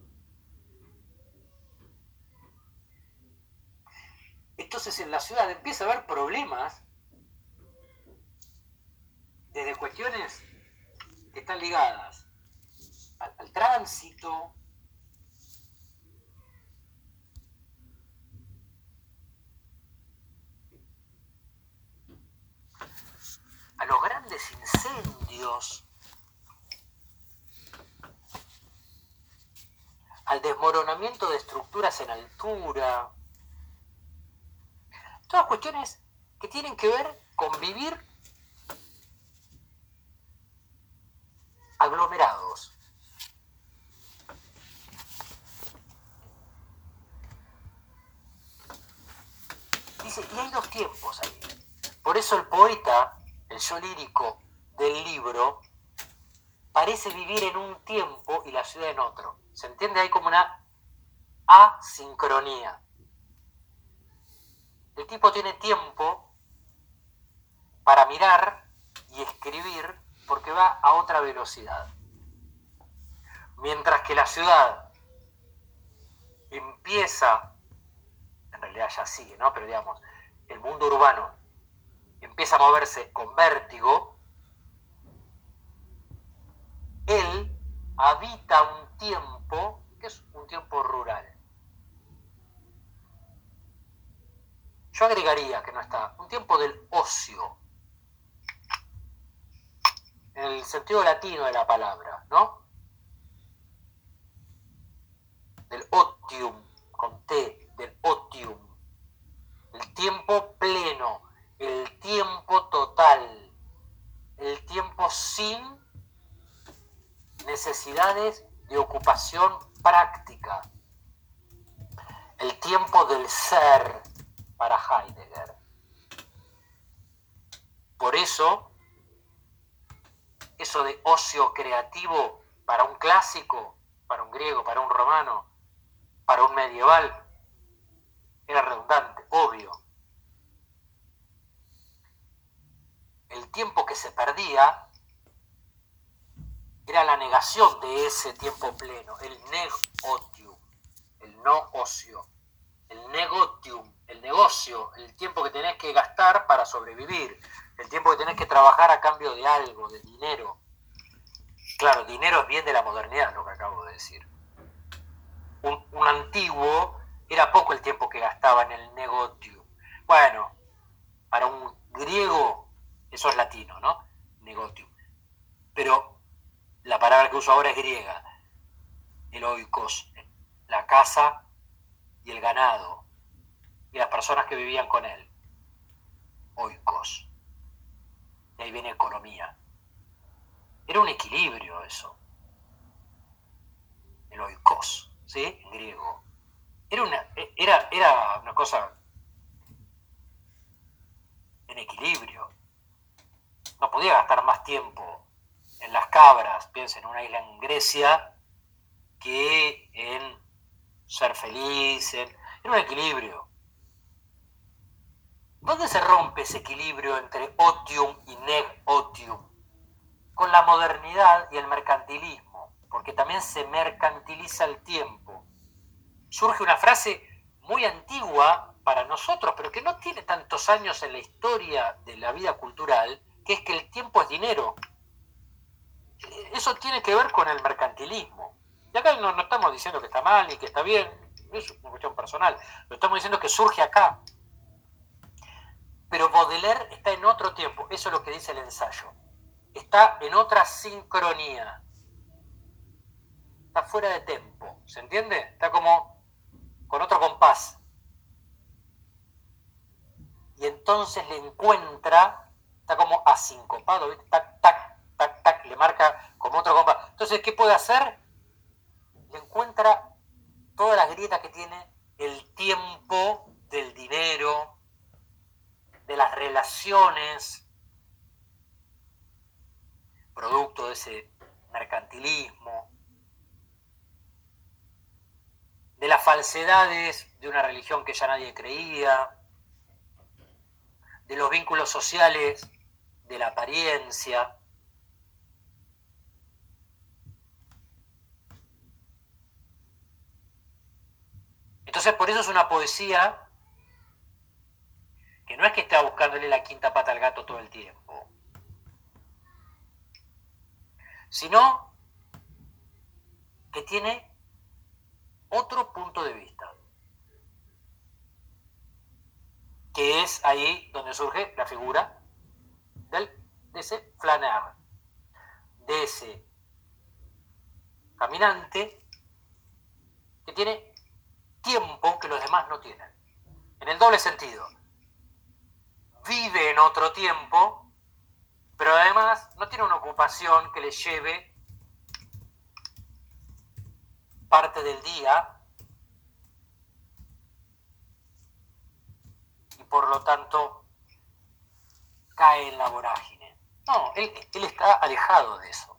Entonces en la ciudad empieza a haber problemas desde cuestiones que están ligadas al, tránsito, a los grandes incendios, al desmoronamiento de estructuras en altura, Todas cuestiones que tienen que ver con vivir aglomerados. Dice, y hay dos tiempos ahí. Por eso el poeta, el yo lírico del libro, parece vivir en un tiempo y la ciudad en otro. ¿Se entiende? Hay como una asincronía. El tipo tiene tiempo para mirar y escribir porque va a otra velocidad. Mientras que la ciudad empieza, en realidad ya sigue, ¿no? Pero digamos, el mundo urbano empieza a moverse con vértigo, él habita un tiempo que es un tiempo rural. Yo agregaría que no está un tiempo del ocio, en el sentido latino de la palabra, ¿no? Del otium, con T, del otium, el tiempo pleno, el tiempo total, el tiempo sin necesidades de ocupación práctica, el tiempo del ser, para Heidegger. Por eso, eso de ocio creativo para un clásico, para un griego, para un romano, para un medieval, era redundante, obvio. El tiempo que se perdía era la negación de ese tiempo pleno, el negotium, el no ocio, el negotium, el negocio, el tiempo que tenés que gastar para sobrevivir, el tiempo que tenés que trabajar a cambio de algo, de dinero. Claro, dinero es bien de la modernidad, lo que acabo de decir. Un, antiguo era poco el tiempo que gastaba en el negocio. Bueno, para un griego Eso es latino, ¿no? Negotium. Pero la palabra que uso ahora es griega. El oikos, la casa y el ganado y las personas que vivían con él. Oikos. De ahí viene economía. Era un equilibrio eso. El oikos, ¿sí? En griego. Era una, era, era una cosa en equilibrio. No podía gastar más tiempo en las cabras, piensa en una isla en Grecia, que en ser feliz, en, un equilibrio. ¿Dónde se rompe ese equilibrio entre otium y neg otium? Con la modernidad y el mercantilismo, porque también se mercantiliza el tiempo. Surge una frase muy antigua para nosotros, pero que no tiene tantos años en la historia de la vida cultural, que es que el tiempo es dinero. Eso tiene que ver con el mercantilismo. Y acá no, no estamos diciendo que está mal ni que está bien, es una cuestión personal, lo estamos diciendo que surge acá. Pero Baudelaire está en otro tiempo, eso es lo que dice el ensayo. Está en otra sincronía. Está fuera de tiempo, ¿se entiende? Está como con otro compás. Y entonces le encuentra, está como asincopado, ¿viste? tac, tac, tac, tac, le marca como otro compás. Entonces, ¿qué puede hacer? Le encuentra todas las grietas que tiene el tiempo del dinero, de las relaciones, producto de ese mercantilismo, de las falsedades de una religión que ya nadie creía, de los vínculos sociales, de la apariencia. Entonces, por eso es una poesía que no es que está buscándole la quinta pata al gato todo el tiempo, sino que tiene otro punto de vista, que es ahí donde surge la figura de ese flaner, de ese caminante que tiene tiempo que los demás no tienen, en el doble sentido. Vive en otro tiempo, pero además no tiene una ocupación que le lleve parte del día por lo tanto cae en la vorágine. No, él, está alejado de eso.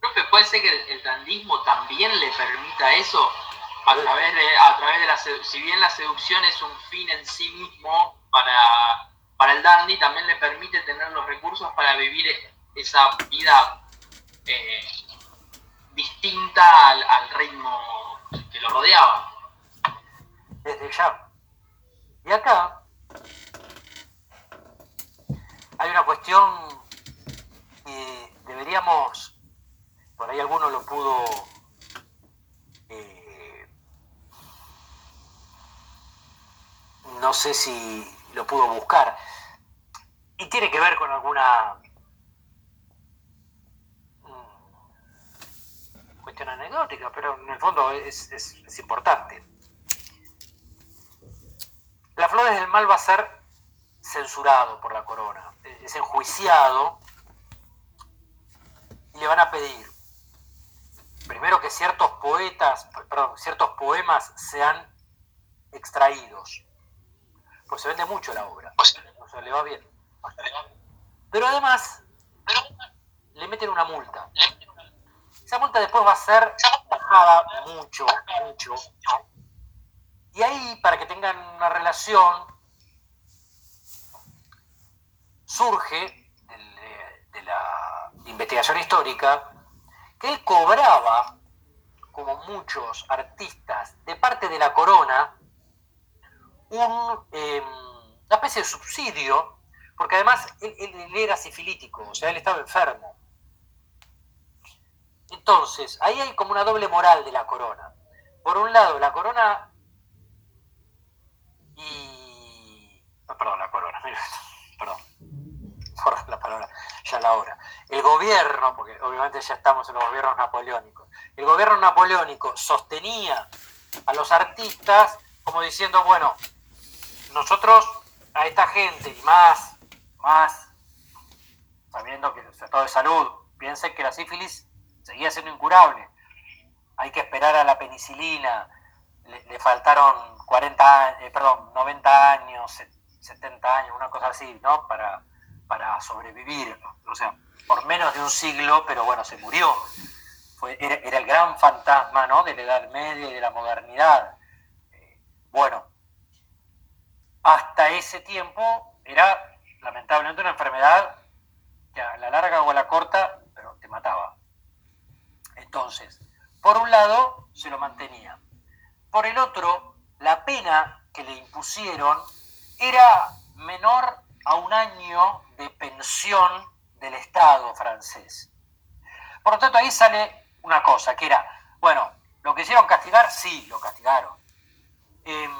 Profe, ¿puede ser que el, el dandismo también le permita eso? A través, de, a través de la si bien la seducción es un fin en sí mismo para, para el dandy, también le permite tener los recursos para vivir esa vida eh, distinta al, al, ritmo que lo rodeaba. Desde ya. Y acá hay una cuestión que deberíamos, por ahí alguno lo pudo eh, no sé si lo pudo buscar. Y tiene que ver con alguna cuestión anecdótica, pero en el fondo es, es, importante. Las Flores del Mal va a ser censurado por la corona, es enjuiciado y le van a pedir primero que ciertos poetas, perdón, ciertos poemas sean extraídos, pues se vende mucho la obra, o sea, le va bien. Pero además le meten una multa. Esa multa después va a ser bajada mucho, mucho. Y ahí, para que tengan una relación, surge de la investigación histórica que él cobraba, como muchos artistas, de parte de la corona, un, em, una especie de subsidio, porque además él, él era sifilítico, o sea, él estaba enfermo. Entonces, ahí hay como una doble moral de la corona. Por un lado, la corona y... perdón, la corona, perdón. la hora. El gobierno, porque obviamente ya estamos en los gobiernos napoleónicos, el gobierno napoleónico sostenía a los artistas como diciendo, bueno, nosotros a esta gente y más, más, sabiendo que su estado de salud, piensen que la sífilis seguía siendo incurable. Hay que esperar a la penicilina, le, faltaron 40 eh, perdón, 90 años, 70 años, una cosa así, ¿no? Para, para sobrevivir. O sea, por menos de un siglo, pero bueno, se murió. Fue, era, el gran fantasma, ¿no? De la Edad Media y de la modernidad. Eh, bueno, hasta ese tiempo era lamentablemente una enfermedad que a la larga o a la corta, pero te mataba. Entonces, por un lado, se lo mantenía. Por el otro, la pena que le impusieron era menor a un año de pensión del Estado francés. Por lo tanto, ahí sale una cosa, que era, bueno, lo que hicieron castigar, sí, lo castigaron. Em,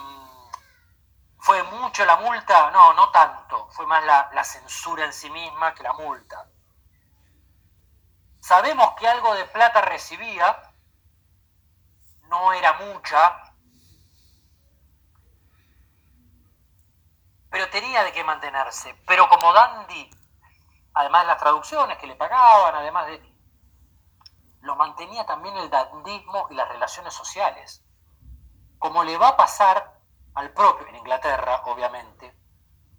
¿Fue mucho la multa? No, no tanto. Fue más la censura en sí misma que la multa. Sabemos que algo de plata recibía, no era mucha, pero tenía de qué mantenerse. Pero como Dandy, además de las traducciones que le pagaban, además de... lo mantenía también el dandismo y las relaciones sociales. Como le va a pasar al propio, en Inglaterra obviamente,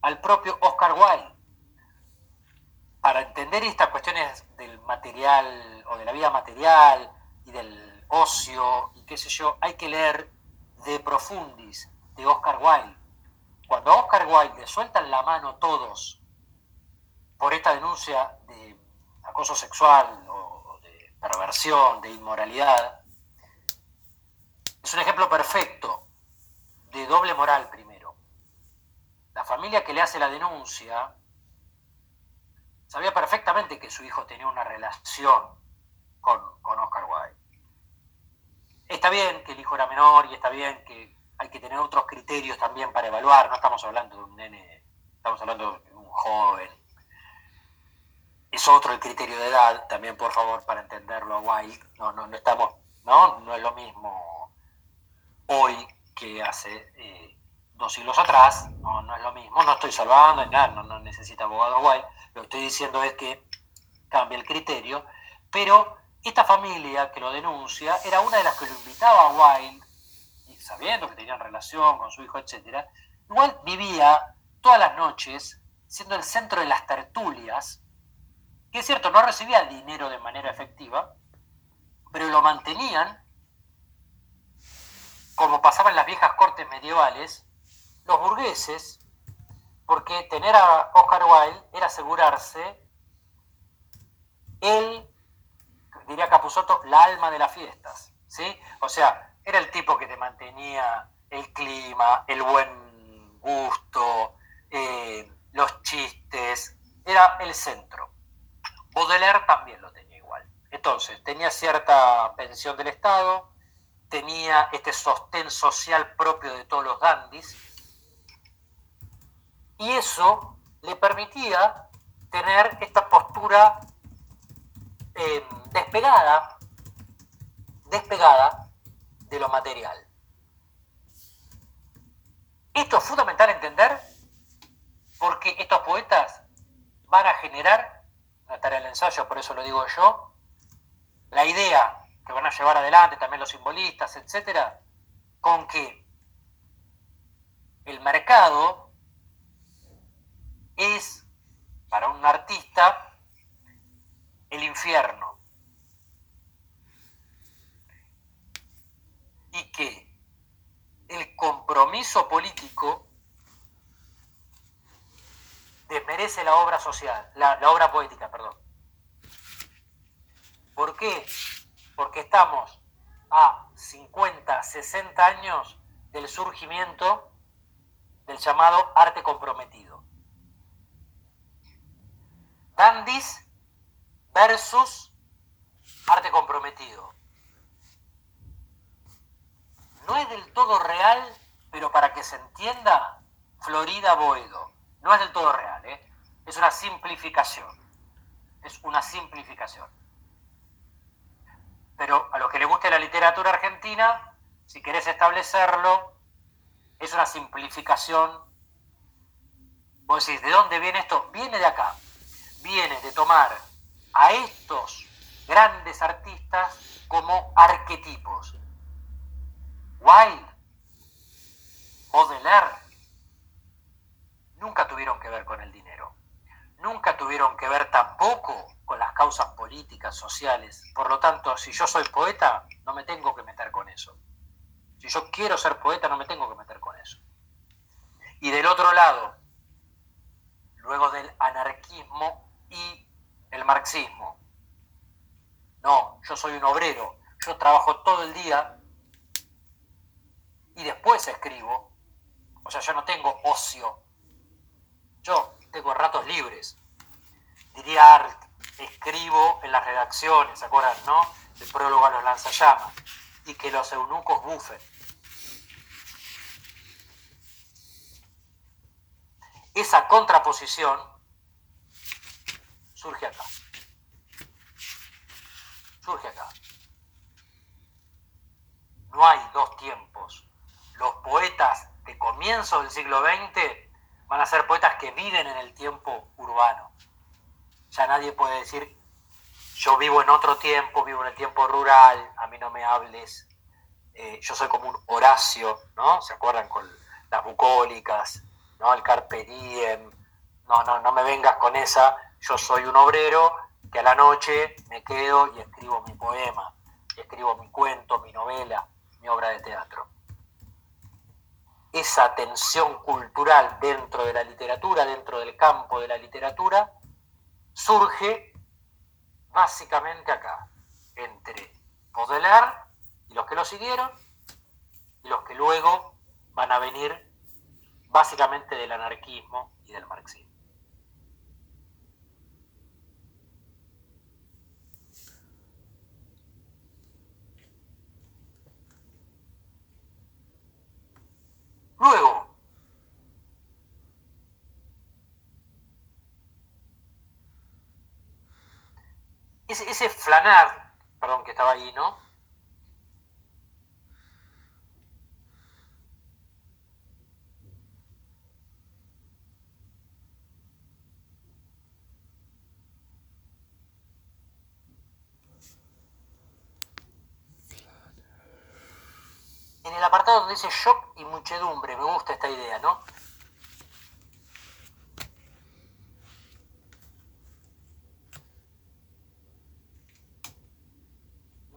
al propio Oscar Wilde. Para entender estas cuestiones del material o de la vida material y del ocio y qué sé yo, hay que leer De Profundis de Oscar Wilde. Cuando a Oscar Wilde le sueltan la mano todos por esta denuncia de acoso sexual o de perversión, de inmoralidad, es un ejemplo perfecto de doble moral primero. La familia que le hace la denuncia sabía perfectamente que su hijo tenía una relación con, Oscar Wilde. Está bien que el hijo era menor y está bien que hay que tener otros criterios también para evaluar, no estamos hablando de un nene, estamos hablando de un joven. Es otro el criterio de edad, también por favor, para entenderlo a Wilde. No, no, no estamos, ¿no? No es lo mismo hoy que hace eh, dos siglos atrás, no, no, es lo mismo, no estoy salvando, nada, no, no necesita abogado guay, lo que estoy diciendo es que cambia el criterio, pero esta familia que lo denuncia era una de las que lo invitaba a Wilde, y sabiendo que tenían relación con su hijo, etc., igual vivía todas las noches siendo el centro de las tertulias, que es cierto, no recibía dinero de manera efectiva, pero lo mantenían como pasaba en las viejas cortes medievales, los burgueses, porque tener a Oscar Wilde era asegurarse el, diría Capusotto, la alma de las fiestas, ¿sí? O sea, era el tipo que te mantenía el clima, el buen gusto, eh, los chistes, era el centro. Baudelaire también lo tenía igual. Entonces, tenía cierta pensión del Estado, tenía este sostén social propio de todos los dandis, y eso le permitía tener esta postura eh, despegada, despegada de lo material. Esto es fundamental entender porque estos poetas van a generar, tarea del ensayo, por eso lo digo yo, la idea que van a llevar adelante también los simbolistas, etcétera, con que el mercado es para un artista el infierno y que el compromiso político desmerece la obra social, la, obra poética, perdón. ¿Por qué? porque estamos a 50, 60 años del surgimiento del llamado arte comprometido. Dandis versus arte comprometido. No es del todo real, pero para que se entienda, Florida Boedo. No es del todo real, ¿eh? es una simplificación. es una simplificación. Pero a los que les guste la literatura argentina, si querés establecerlo, es una simplificación. Vos decís, ¿de dónde viene esto? Viene de acá. Viene de tomar a estos grandes artistas como arquetipos. Wilde, Baudelaire, nunca tuvieron que ver con el dinero. Nunca tuvieron que ver tampoco con las causas políticas, sociales. Por lo tanto, si yo soy poeta, no me tengo que meter con eso. Si yo quiero ser poeta, no me tengo que meter con eso. Y del otro lado, luego del anarquismo y el marxismo. No, yo soy un obrero, yo trabajo todo el día y después escribo. O sea, yo no tengo ocio. Yo tengo ratos libres. Diría Art, escribo en las redacciones, ¿se acuerdan, no? El prólogo a los lanzallamas. Y que los eunucos bufen. Esa contraposición surge acá. Surge acá. No hay dos tiempos. Los poetas de comienzo del siglo XX van a ser poetas que viven en el tiempo urbano. Ya nadie puede decir, yo vivo en otro tiempo, vivo en el tiempo rural, a mí no me hables. Eh, yo soy como un Horacio, ¿no? ¿Se acuerdan con las bucólicas, ¿no? El carpe diem. No, no, no me vengas con esa. Yo soy un obrero que a la noche me quedo y escribo mi poema, escribo mi cuento, mi novela, mi obra de teatro. Esa tensión cultural dentro de la literatura, dentro del campo de la literatura, surge básicamente acá, entre Baudelaire y los que lo siguieron, y los que luego van a venir básicamente del anarquismo y del marxismo. Luego, ese, ese flanar, perdón, que estaba ahí, ¿no? En el apartado donde dice shock y muchedumbre, me gusta esta idea, ¿no?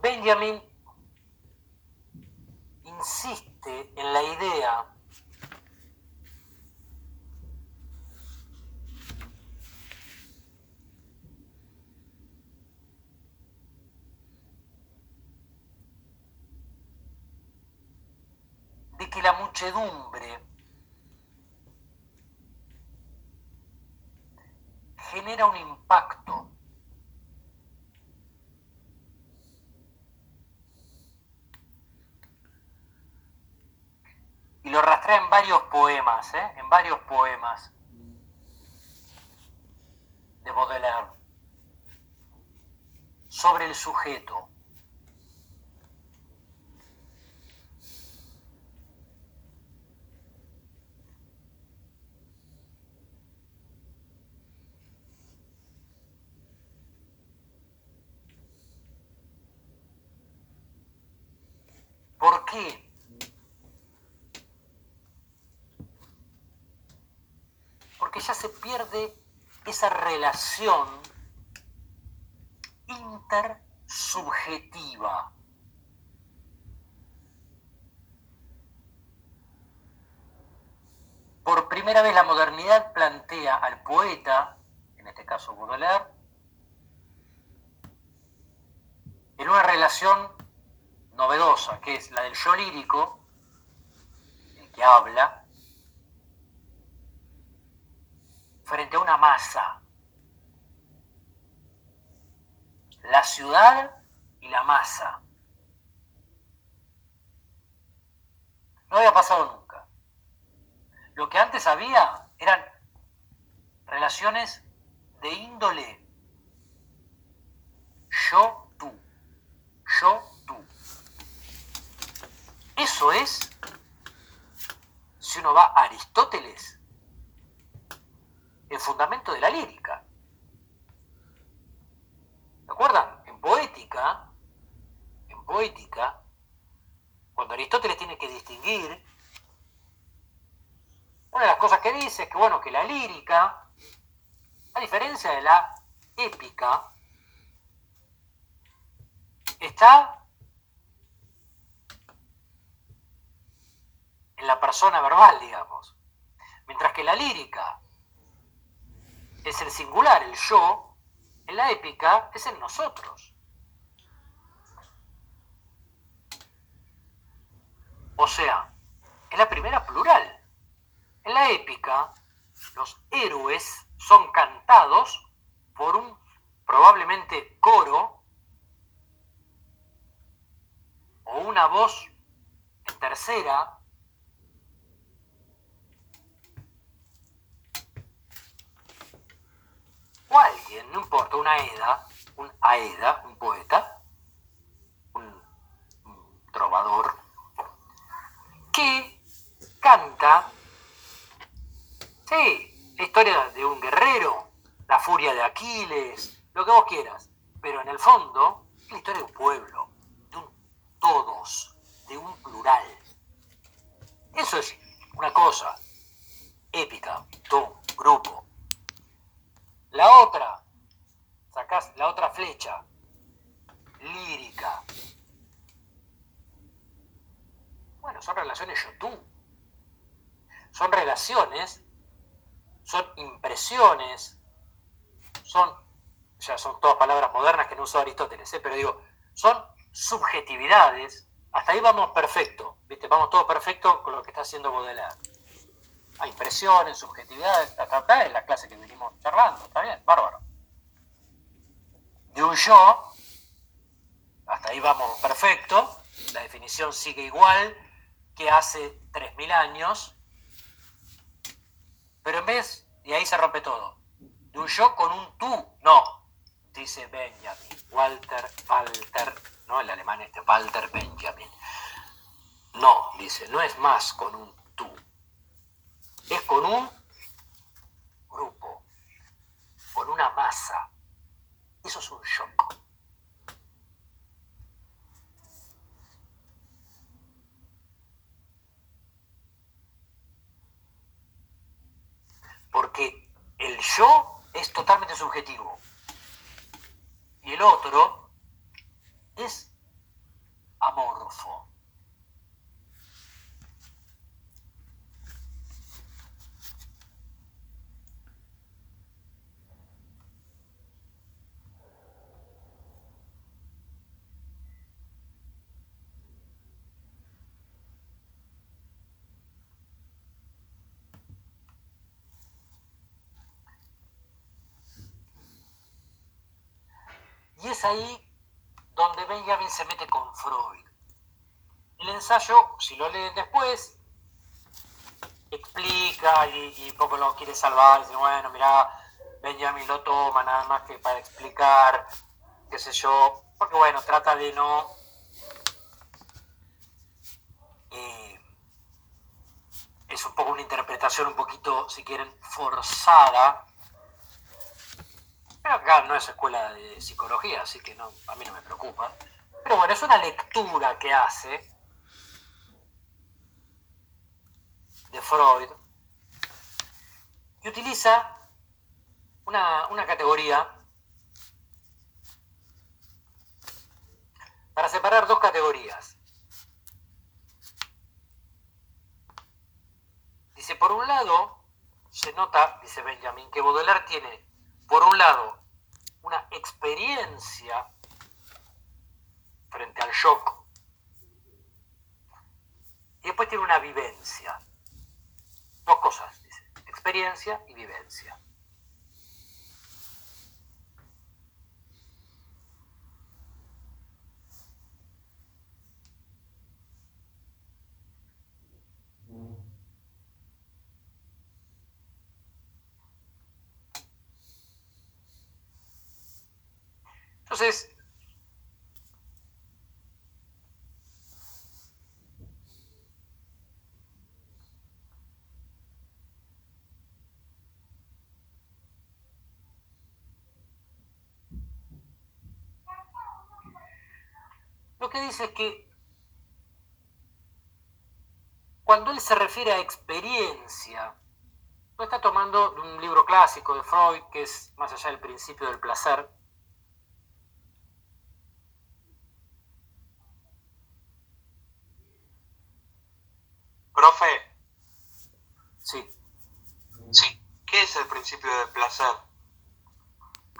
Benjamin insiste en la idea que la muchedumbre genera un impacto y lo rastrea en varios poemas, ¿eh? en varios poemas de Baudelaire sobre el sujeto. ¿Por qué? Porque ya se pierde esa relación intersubjetiva. Por primera vez la modernidad plantea al poeta, en este caso Baudelaire, en una relación novedosa, que es la del yo lírico, el que habla, frente a una masa. La ciudad y la masa. No había pasado nunca. Lo que antes había eran relaciones de índole yo, tú. Yo, tú. Eso es, si uno va a Aristóteles, el fundamento de la lírica. ¿Se acuerdan? En poética, en poética, cuando Aristóteles tiene que distinguir, una de las cosas que dice es que, bueno, que la lírica, a diferencia de la épica, está en la persona verbal, digamos. Mientras que la lírica es el singular, el yo, en la épica es el nosotros. O sea, es la primera plural. En la épica, los héroes son cantados por un probablemente coro o una voz en tercera o alguien, no importa, una Aeda, un Aeda, un poeta, un, trovador, que canta, sí, la historia de un guerrero, la furia de Aquiles, lo que vos quieras, pero en el fondo es la historia de un pueblo, de un todos, de un plural. Eso es una cosa épica, todo, grupo. La otra, sacás la otra flecha, lírica. Bueno, son relaciones yo-tú. Son relaciones, son impresiones, son, ya son todas palabras modernas que no usó Aristóteles, ¿eh? pero digo, son subjetividades. Hasta ahí vamos perfecto, ¿viste? Vamos todo perfecto con lo que está haciendo Baudelaire a impresiones, subjetividades, acá es la clase que venimos charlando, está bien, bárbaro. De un yo, hasta ahí vamos perfecto, la definición sigue igual que hace 3.000 años, pero en vez, y ahí se rompe todo, de un yo con un tú, no, dice Benjamin, Walter, Walter, no el alemán este, Walter Benjamin. No, dice, no es más con un tú, es con un grupo, con una masa. Eso es un shock. Porque el yo es totalmente subjetivo y el otro es amorfo. Ahí donde Benjamin se mete con Freud. El ensayo, si lo leen después, explica y, poco lo quiere salvar. Dice, bueno, mira, Benjamin lo toma nada más que para explicar, qué sé yo, porque bueno, trata de no... eh, es un poco una interpretación un poquito, si quieren, forzada acá no es escuela de psicología, así que a mí no me preocupa. Pero bueno, es una lectura que hace de Freud y utiliza una, una categoría para separar dos categorías. Dice, por un lado, se nota, dice Benjamin, que Baudelaire tiene por un lado, una experiencia frente al shock y después tiene una vivencia. Dos cosas, dice, experiencia y vivencia. Entonces, lo que dice es que cuando él se refiere a experiencia, lo está tomando de un libro clásico de Freud, que es Más allá del principio del placer, Profe, Sí, sí, ¿qué es el principio del placer?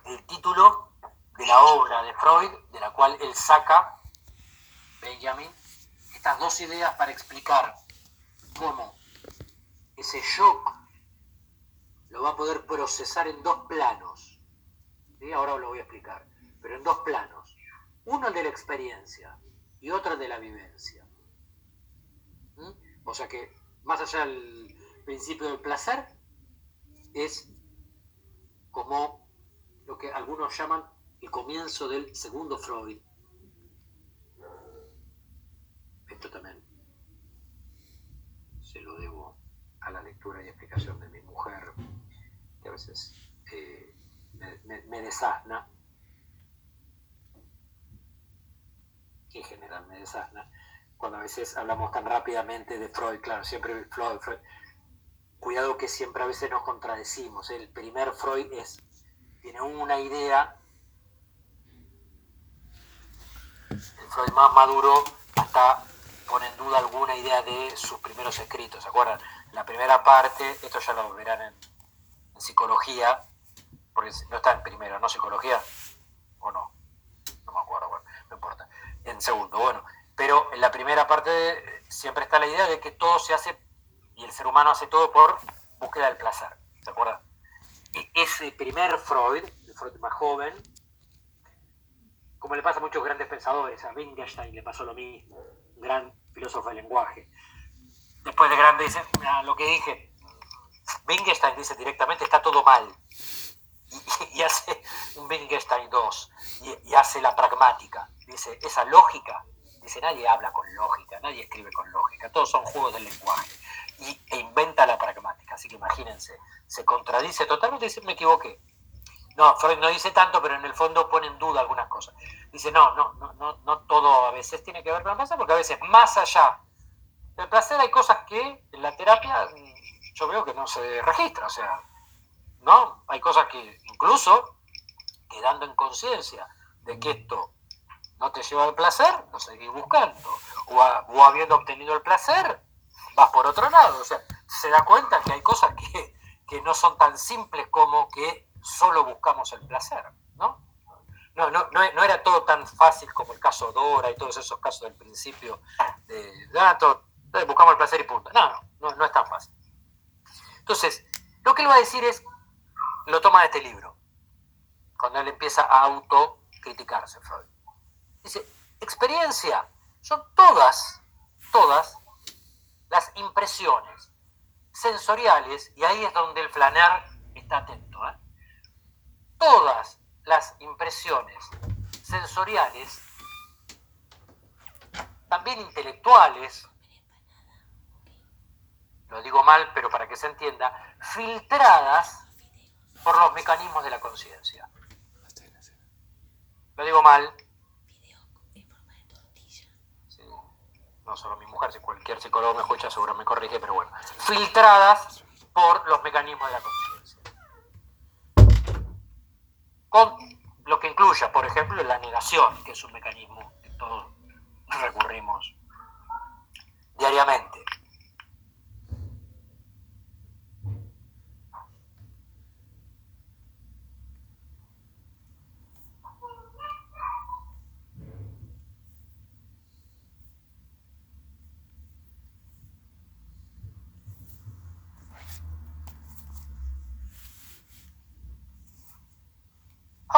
el título de la obra de Freud, de la cual él saca, Benjamin, estas dos ideas para explicar cómo ese shock lo va a poder procesar en dos planos. ¿sí? Ahora lo voy a explicar, pero en dos planos. Uno el de la experiencia y otro el de la vivencia. ¿Mm? O sea que, más allá del principio del placer, es como lo que algunos llaman el comienzo del segundo Freud. Esto también se lo debo a la lectura y explicación de mi mujer, que a veces eh, me, me- me desasna, que en general me desasna, cuando a veces hablamos tan rápidamente de Freud, claro, siempre Freud, Freud. Cuidado que siempre a veces nos contradecimos. El primer Freud es tiene una idea. El Freud más maduro hasta pone en duda alguna idea de sus primeros escritos. ¿Se acuerdan? La primera parte, esto ya lo verán en, en psicología, porque no está en primero, ¿no? Psicología, o no, no me acuerdo, bueno, no importa. En segundo, bueno, pero en la primera parte eh, siempre está la idea de que todo se hace y el ser humano hace todo por búsqueda del placer. ¿Se acuerdan? E- ese primer Freud, el Freud más joven, como le pasa a muchos grandes pensadores, a Wittgenstein le pasó lo mismo, gran filósofo del lenguaje. Después de grande dice, "Ah, lo que dije, Wittgenstein dice directamente, está todo mal. Y, y hace un Wittgenstein 2, y, y hace la pragmática. Dice, esa lógica, dice, nadie habla con lógica, nadie escribe con lógica, todos son juegos del lenguaje. Y, e inventa la pragmática, así que imagínense, se contradice totalmente, dice, me equivoqué. No, Freud no dice tanto, pero en el fondo pone en duda algunas cosas. Dice, no, no, no, no, no todo a veces tiene que ver con el placer, porque a veces más allá del placer hay cosas que en la terapia mm, yo veo que no se registra, o sea, ¿no? Hay cosas que incluso quedando en conciencia de que esto no te lleva al placer, lo seguís buscando. O, habiendo obtenido el placer, vas por otro lado. O sea, se da cuenta que hay cosas que, no son tan simples como que solo buscamos el placer, ¿no? No, no, no, era todo tan fácil como el caso Dora y todos esos casos del principio de, de, ah, eh, buscamos el placer y punto. No, no, no, no es tan fácil. Entonces, lo que él va a decir es, lo toma de este libro, cuando él empieza a autocriticarse, Freud. Dice, experiencia son todas, todas las impresiones sensoriales, y ahí es donde el flaner está atento, ¿eh? todas las impresiones sensoriales, también intelectuales, lo digo mal, pero para que se entienda, filtradas por los mecanismos de la conciencia. Lo digo mal. Sí, no solo mi mujer, si cualquier psicólogo me escucha seguro me corrige, pero bueno. Filtradas por los mecanismos de la conciencia. Con lo que incluya, por ejemplo, la negación, que es un mecanismo que todos recurrimos diariamente.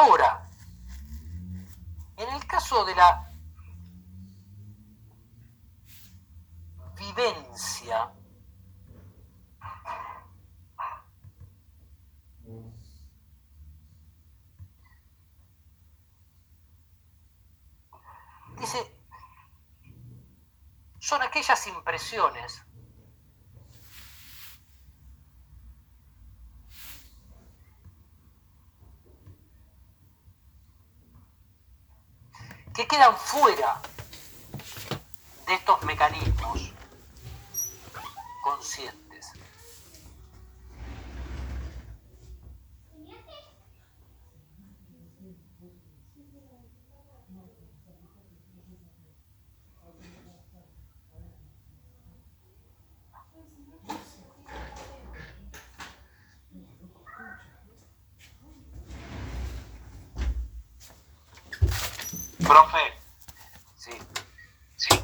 Ahora, en el caso de la vivencia, dice, son aquellas impresiones que quedan fuera de estos mecanismos conscientes. Profe, Sí. sí.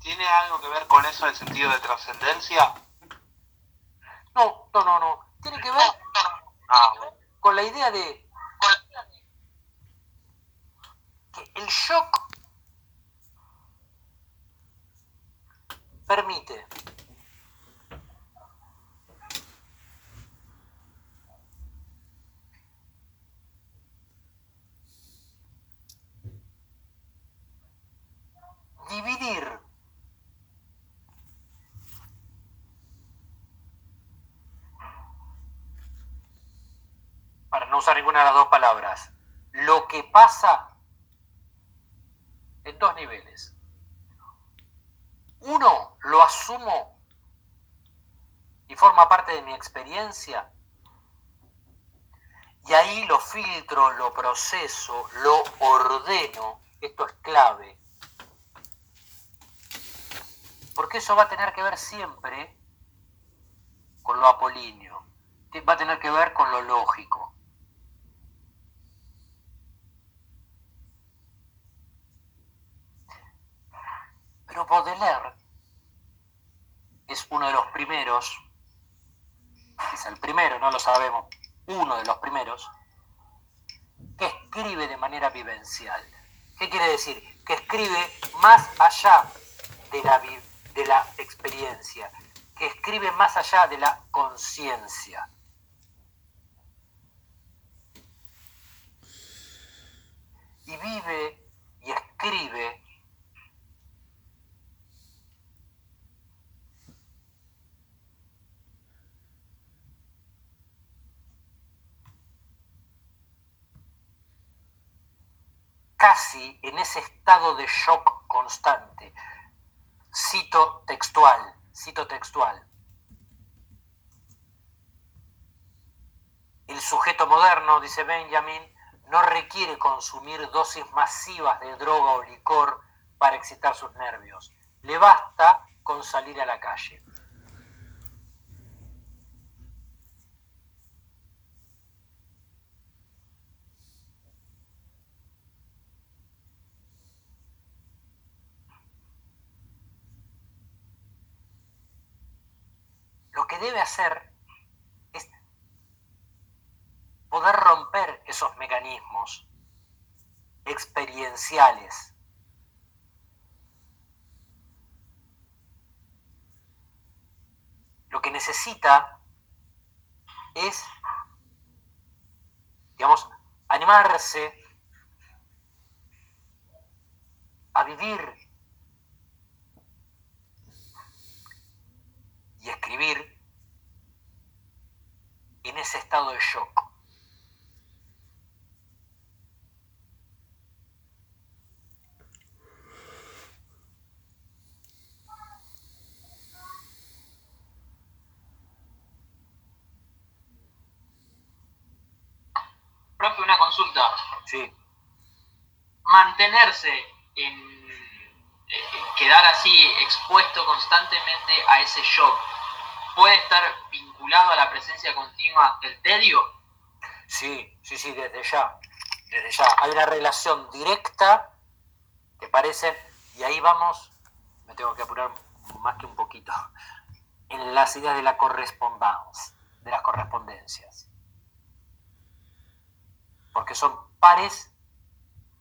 ¿Tiene algo que ver con eso del sentido de trascendencia? No, no, no, no. Tiene que ver Ah, bueno. con la idea de que el shock permite dividir para no usar ninguna de las dos palabras, lo que pasa en dos niveles. Uno, lo asumo y forma parte de mi experiencia. Y ahí lo filtro, lo proceso, lo ordeno. Esto es clave. Porque eso va a tener que ver siempre con lo apolíneo. Va a tener que ver con lo lógico. Pero Baudelaire es uno de los primeros, es el primero, no lo sabemos, uno de los primeros, que escribe de manera vivencial. ¿Qué quiere decir? Que escribe más allá de la, vi- de la experiencia, que escribe más allá de la conciencia. Y vive y escribe casi en ese estado de shock constante. Cito textual, cito textual. El sujeto moderno, dice Benjamin, no requiere consumir dosis masivas de droga o licor para excitar sus nervios. Le basta con salir a la calle. Lo que debe hacer es poder romper esos mecanismos experienciales. Lo que necesita es, digamos, animarse a vivir y escribir en ese estado de shock. Profe, una consulta. Sí. Mantenerse en eh, quedar así expuesto constantemente a ese shock puede estar vinculado a la presencia continua del tedio. Sí, sí, sí, desde ya. Desde ya. Hay una relación directa que parece, y ahí vamos, me tengo que apurar más que un poquito, en las ideas de la correspondencia, de las correspondencias. Porque son pares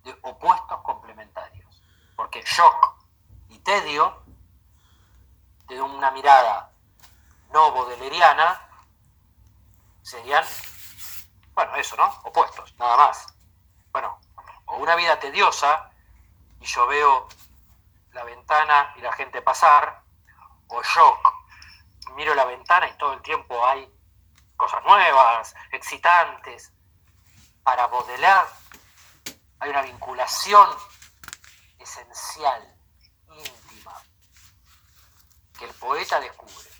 de opuestos complementarios. Porque shock y tedio, de una mirada no bodeleriana, serían bueno, eso, ¿no? Opuestos, nada más. Bueno, o una vida tediosa y yo veo la ventana y la gente pasar, o shock, miro la ventana y todo el tiempo hay cosas nuevas, excitantes. Para modelar hay una vinculación esencial, íntima, que el poeta descubre.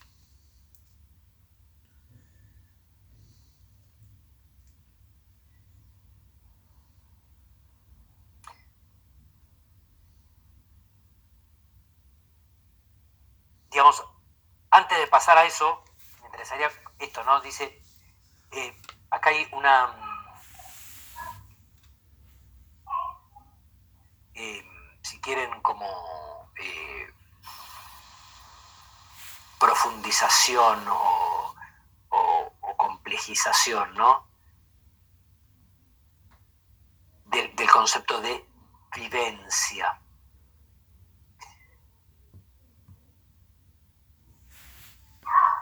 Digamos, antes de pasar a eso, me interesaría esto, ¿no? Dice, eh, acá hay una... eh, si quieren, como eh, profundización o, o- o complejización, ¿no? Del, del concepto de vivencia.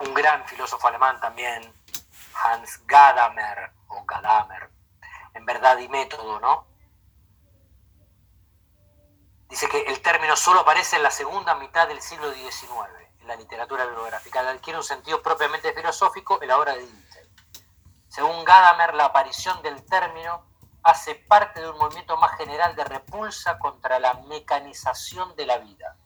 Un gran filósofo alemán también, Hans Gadamer, o Gadamer, en verdad y método, ¿no? Dice que el término solo aparece en la segunda mitad del siglo XIX en la literatura bibliográfica. Adquiere un sentido propiamente filosófico en la obra de Dilthey. Según Gadamer, la aparición del término hace parte de un movimiento más general de repulsa contra la mecanización de la vida,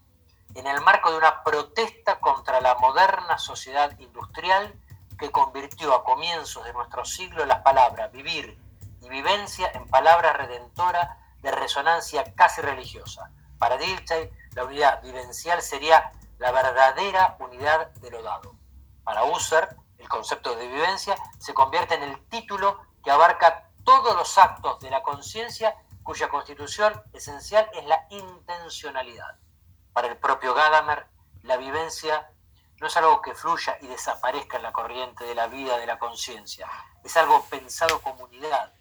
en el marco de una protesta contra la moderna sociedad industrial que convirtió a comienzos de nuestro siglo las palabras vivir y vivencia en palabras redentoras de resonancia casi religiosa. Para Dilthey, la unidad vivencial sería la verdadera unidad de lo dado. Para Husserl, el concepto de vivencia se convierte en el título que abarca todos los actos de la conciencia cuya constitución esencial es la intencionalidad. Para el propio Gadamer, la vivencia no es algo que fluya y desaparezca en la corriente de la vida de la conciencia, es algo pensado como unidad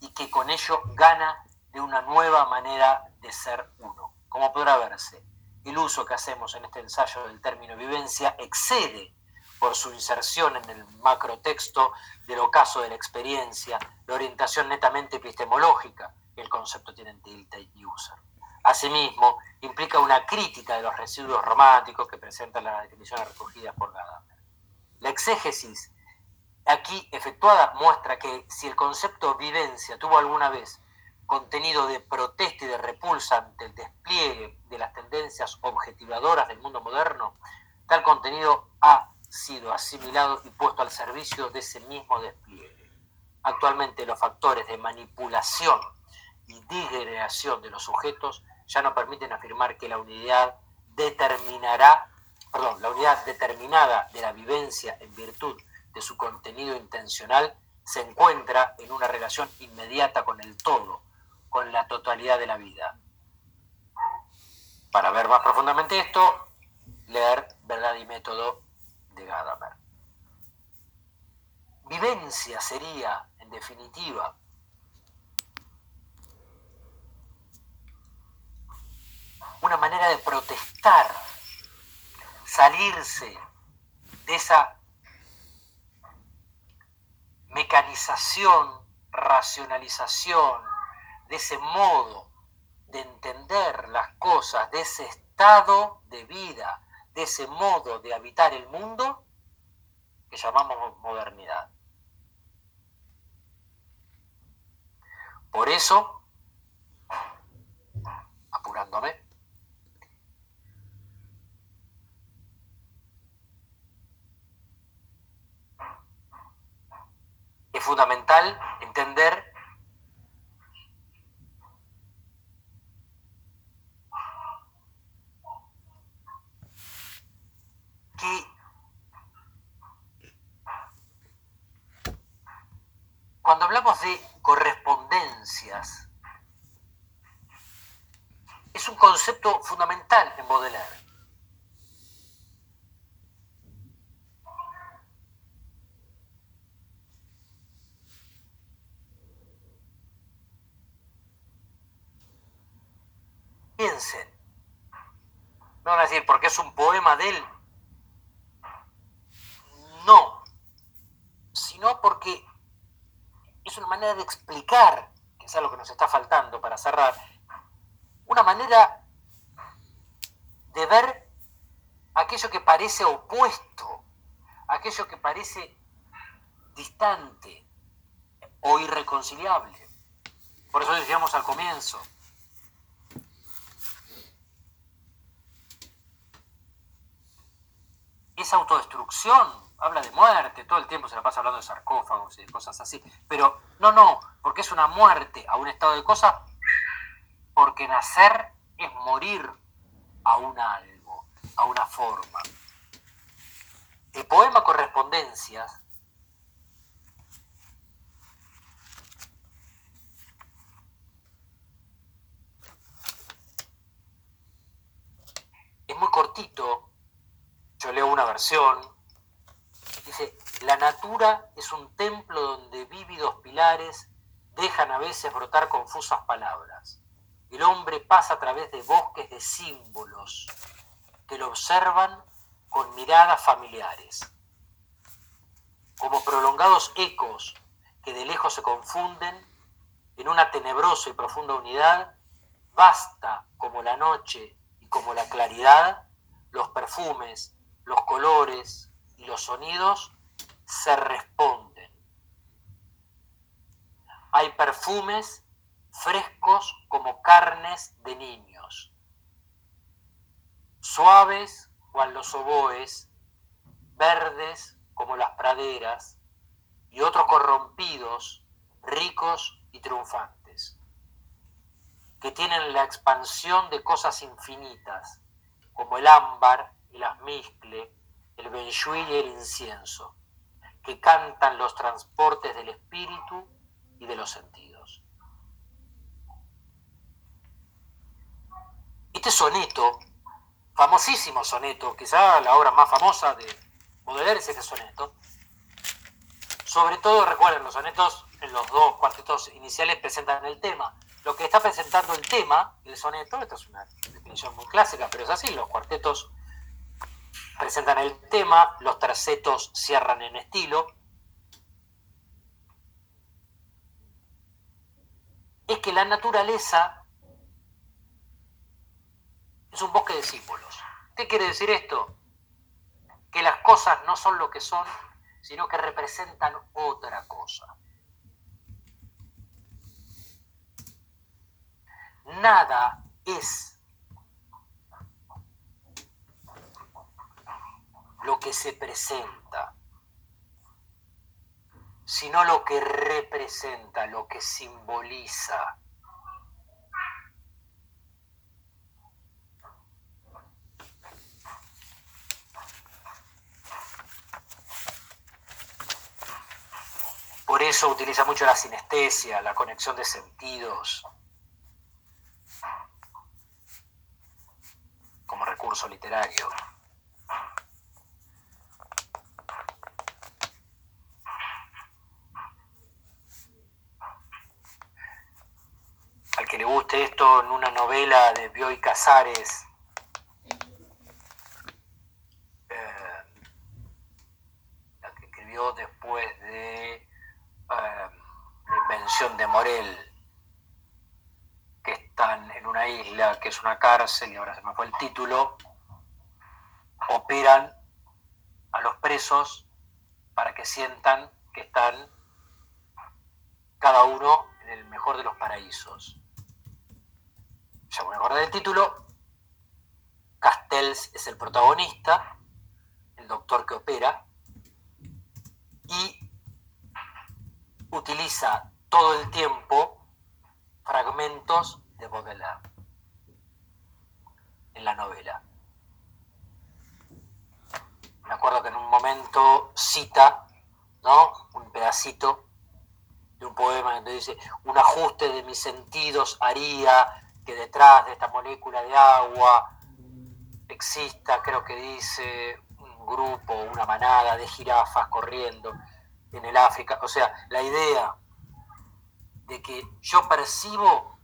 y que con ello gana de una nueva manera de ser uno. Como podrá verse, el uso que hacemos en este ensayo del término vivencia excede por su inserción en el macrotexto del ocaso de la experiencia, la orientación netamente epistemológica que el concepto tiene en Dilthey y Husserl. Asimismo, implica una crítica de los residuos románticos que presentan las definiciones recogidas por Gadamer. La exégesis aquí efectuada muestra que si el concepto vivencia tuvo alguna vez contenido de protesta y de repulsa ante el despliegue de las tendencias objetivadoras del mundo moderno, tal contenido ha sido asimilado y puesto al servicio de ese mismo despliegue. Actualmente los factores de manipulación y digregación de los sujetos ya no permiten afirmar que la unidad determinará, perdón, la unidad determinada de la vivencia en virtud de su contenido intencional se encuentra en una relación inmediata con el todo, con la totalidad de la vida. Para ver más profundamente esto, leer Verdad y Método de Gadamer. Vivencia sería, en definitiva, una manera de protestar, salirse de esa mecanización, racionalización, de ese modo de entender las cosas, de ese estado de vida, de ese modo de habitar el mundo que llamamos modernidad. Por eso, apurándome, es fundamental entender que cuando hablamos de correspondencias, es un concepto fundamental en Baudelaire. Piensen, no van a decir porque es un poema de él. No, sino porque es una manera de explicar, que es algo que nos está faltando para cerrar, una manera de ver aquello que parece opuesto, aquello que parece distante o irreconciliable. Por eso decíamos al comienzo, es autodestrucción, habla de muerte, todo el tiempo se la pasa hablando de sarcófagos y de cosas así. Pero no, no, porque es una muerte a un estado de cosas, porque nacer es morir a un algo, a una forma. El poema Correspondencias es muy cortito, yo leo una versión, dice, la natura es un templo donde vívidos pilares dejan a veces brotar confusas palabras. El hombre pasa a través de bosques de símbolos que lo observan con miradas familiares, como prolongados ecos que de lejos se confunden en una tenebrosa y profunda unidad, basta como la noche y como la claridad, los perfumes, los colores y los sonidos se responden. Hay perfumes frescos como carnes de niños, suaves cual los oboes, verdes como las praderas, y otros corrompidos, ricos y triunfantes, que tienen la expansión de cosas infinitas, como el ámbar, el asmiscle, el benjuí y el incienso, que cantan los transportes del espíritu y de los sentidos. Este soneto, famosísimo soneto, quizá la obra más famosa de Baudelaire es ese soneto, sobre todo recuerden los sonetos en los dos cuartetos iniciales presentan el tema. Lo que está presentando el tema, el soneto, esta es una definición muy clásica, pero es así, los cuartetos presentan el tema, los tercetos cierran en estilo. Es que la naturaleza es un bosque de símbolos. ¿Qué quiere decir esto? Que las cosas no son lo que son, sino que representan otra cosa. Nada es lo que se presenta, sino lo que representa, lo que simboliza. Por eso utiliza mucho la sinestesia, la conexión de sentidos, como recurso literario. Al que le guste esto en una novela de Bioy Casares, eh, la que escribió después de eh, la invención de Morel, que están en una isla que es una cárcel, y ahora se me fue el título, operan a los presos para que sientan que están cada uno en el mejor de los paraísos. Ya me acordé del título, Castells es el protagonista, el doctor que opera, y utiliza todo el tiempo fragmentos de Baudelaire en la novela. Me acuerdo que en un momento cita ¿no? un pedacito de un poema donde dice, un ajuste de mis sentidos haría que detrás de esta molécula de agua exista, creo que dice, un grupo, una manada de jirafas corriendo en el África. O sea, la idea de que yo percibo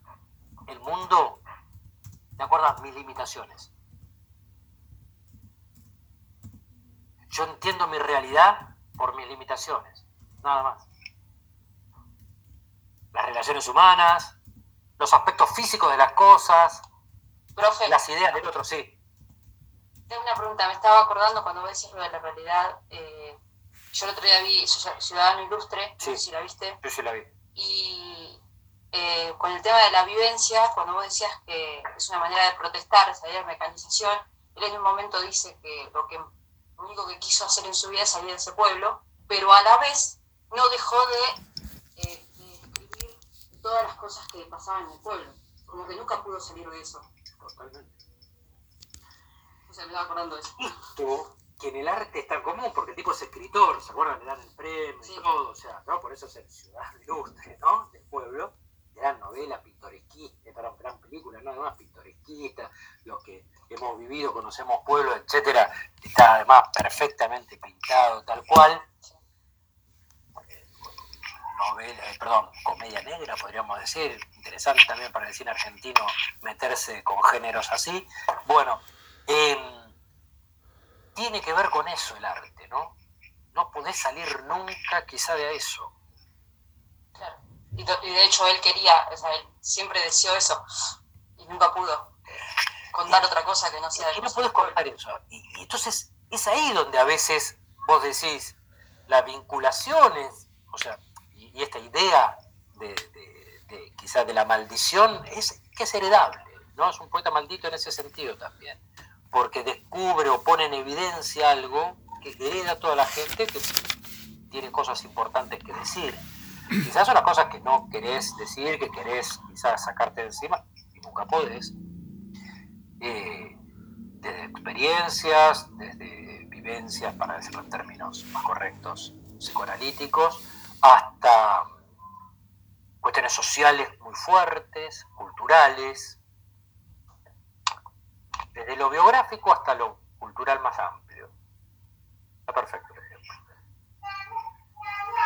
el mundo de acuerdo mis limitaciones. Yo entiendo mi realidad por mis limitaciones, nada más. Las relaciones humanas, los aspectos físicos de las cosas, Profe, las ideas del otro, sí. tengo una pregunta. Me estaba acordando cuando vos decís lo de la realidad. eh, yo el otro día vi Ciudadano Ilustre, no Sí. sé si la viste. Yo sí la vi. Y eh, con el tema de la vivencia, cuando vos decías que es una manera de protestar, salir de mecanización, él en un momento dice que lo que lo único que quiso hacer en su vida es salir de ese pueblo, pero a la vez no dejó de, todas las cosas que pasaban en el pueblo. Como que nunca pudo salir de eso. Totalmente. O sea, me estaba acordando de eso. Esto, que en el arte es tan común, porque el tipo es escritor, ¿se acuerdan? Le dan el premio Sí. y todo, o sea, ¿no? Por eso es el ciudadano ilustre, ¿no? Del pueblo. Gran novela, pintoresquista, perdón, gran película, nada más pintoresquista, los que hemos vivido, conocemos pueblos, etcétera, está además perfectamente pintado, tal cual. Eh, Novela, eh, perdón, comedia negra, podríamos decir, interesante también para el cine argentino meterse con géneros así. Bueno, em, tiene que ver con eso el arte, ¿no? No podés salir nunca quizá de eso. Claro. Y, de hecho él quería, o sea, él siempre deseó eso y nunca pudo contar otra cosa que no sea de Y no pueblo. contar eso. Y, y entonces es ahí donde a veces vos decís, la vinculación es, o sea, y, esta idea de, de- de quizás de la maldición es que es heredable, ¿no? Es un poeta maldito en ese sentido también, porque descubre o pone en evidencia algo que hereda a toda la gente que tiene cosas importantes que decir. Quizás son las cosas que no querés decir, que querés quizás sacarte de encima y nunca podés. Eh, desde experiencias, desde vivencias, para decirlo en términos más correctos, psicoanalíticos, hasta cuestiones sociales muy fuertes, culturales, desde lo biográfico hasta lo cultural más amplio. Está perfecto el ejemplo.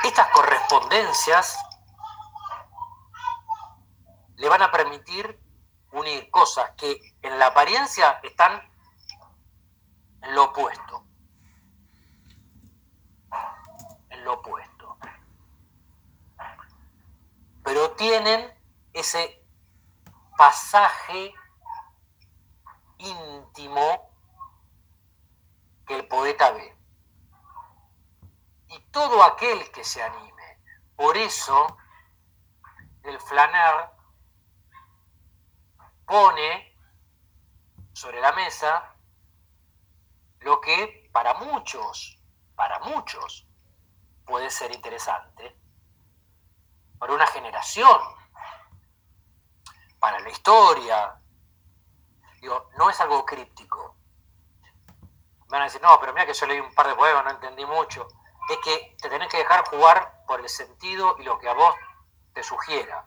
Estas correspondencias le van a permitir unir cosas que en la apariencia están en lo opuesto. En lo opuesto. Pero tienen ese pasaje íntimo que el poeta ve. Y todo aquel que se anime. Por eso, el flaner pone sobre la mesa lo que para muchos, para muchos, puede ser interesante, para una generación, para la historia. Digo, no es algo críptico. Me van a decir, no, pero mira que yo leí un par de poemas, no entendí mucho. Es que te tenés que dejar jugar por el sentido y lo que a vos te sugiera.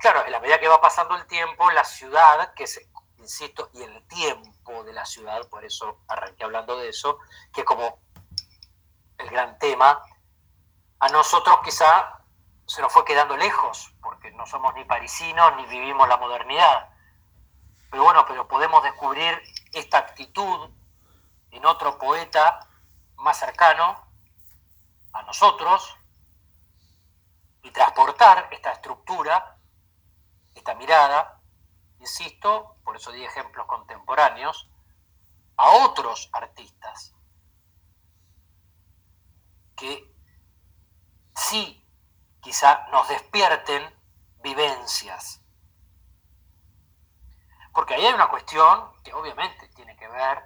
Claro, en la medida que va pasando el tiempo, la ciudad, que es, insisto, y el tiempo de la ciudad, por eso arranqué hablando de eso, que es como el gran tema, a nosotros quizá se nos fue quedando lejos, porque no somos ni parisinos ni vivimos la modernidad. Pero bueno, pero podemos descubrir esta actitud en otro poeta más cercano a nosotros y transportar esta estructura, esta mirada, insisto, por eso di ejemplos contemporáneos, a otros artistas que sí quizá nos despierten vivencias. Porque ahí hay una cuestión que obviamente tiene que ver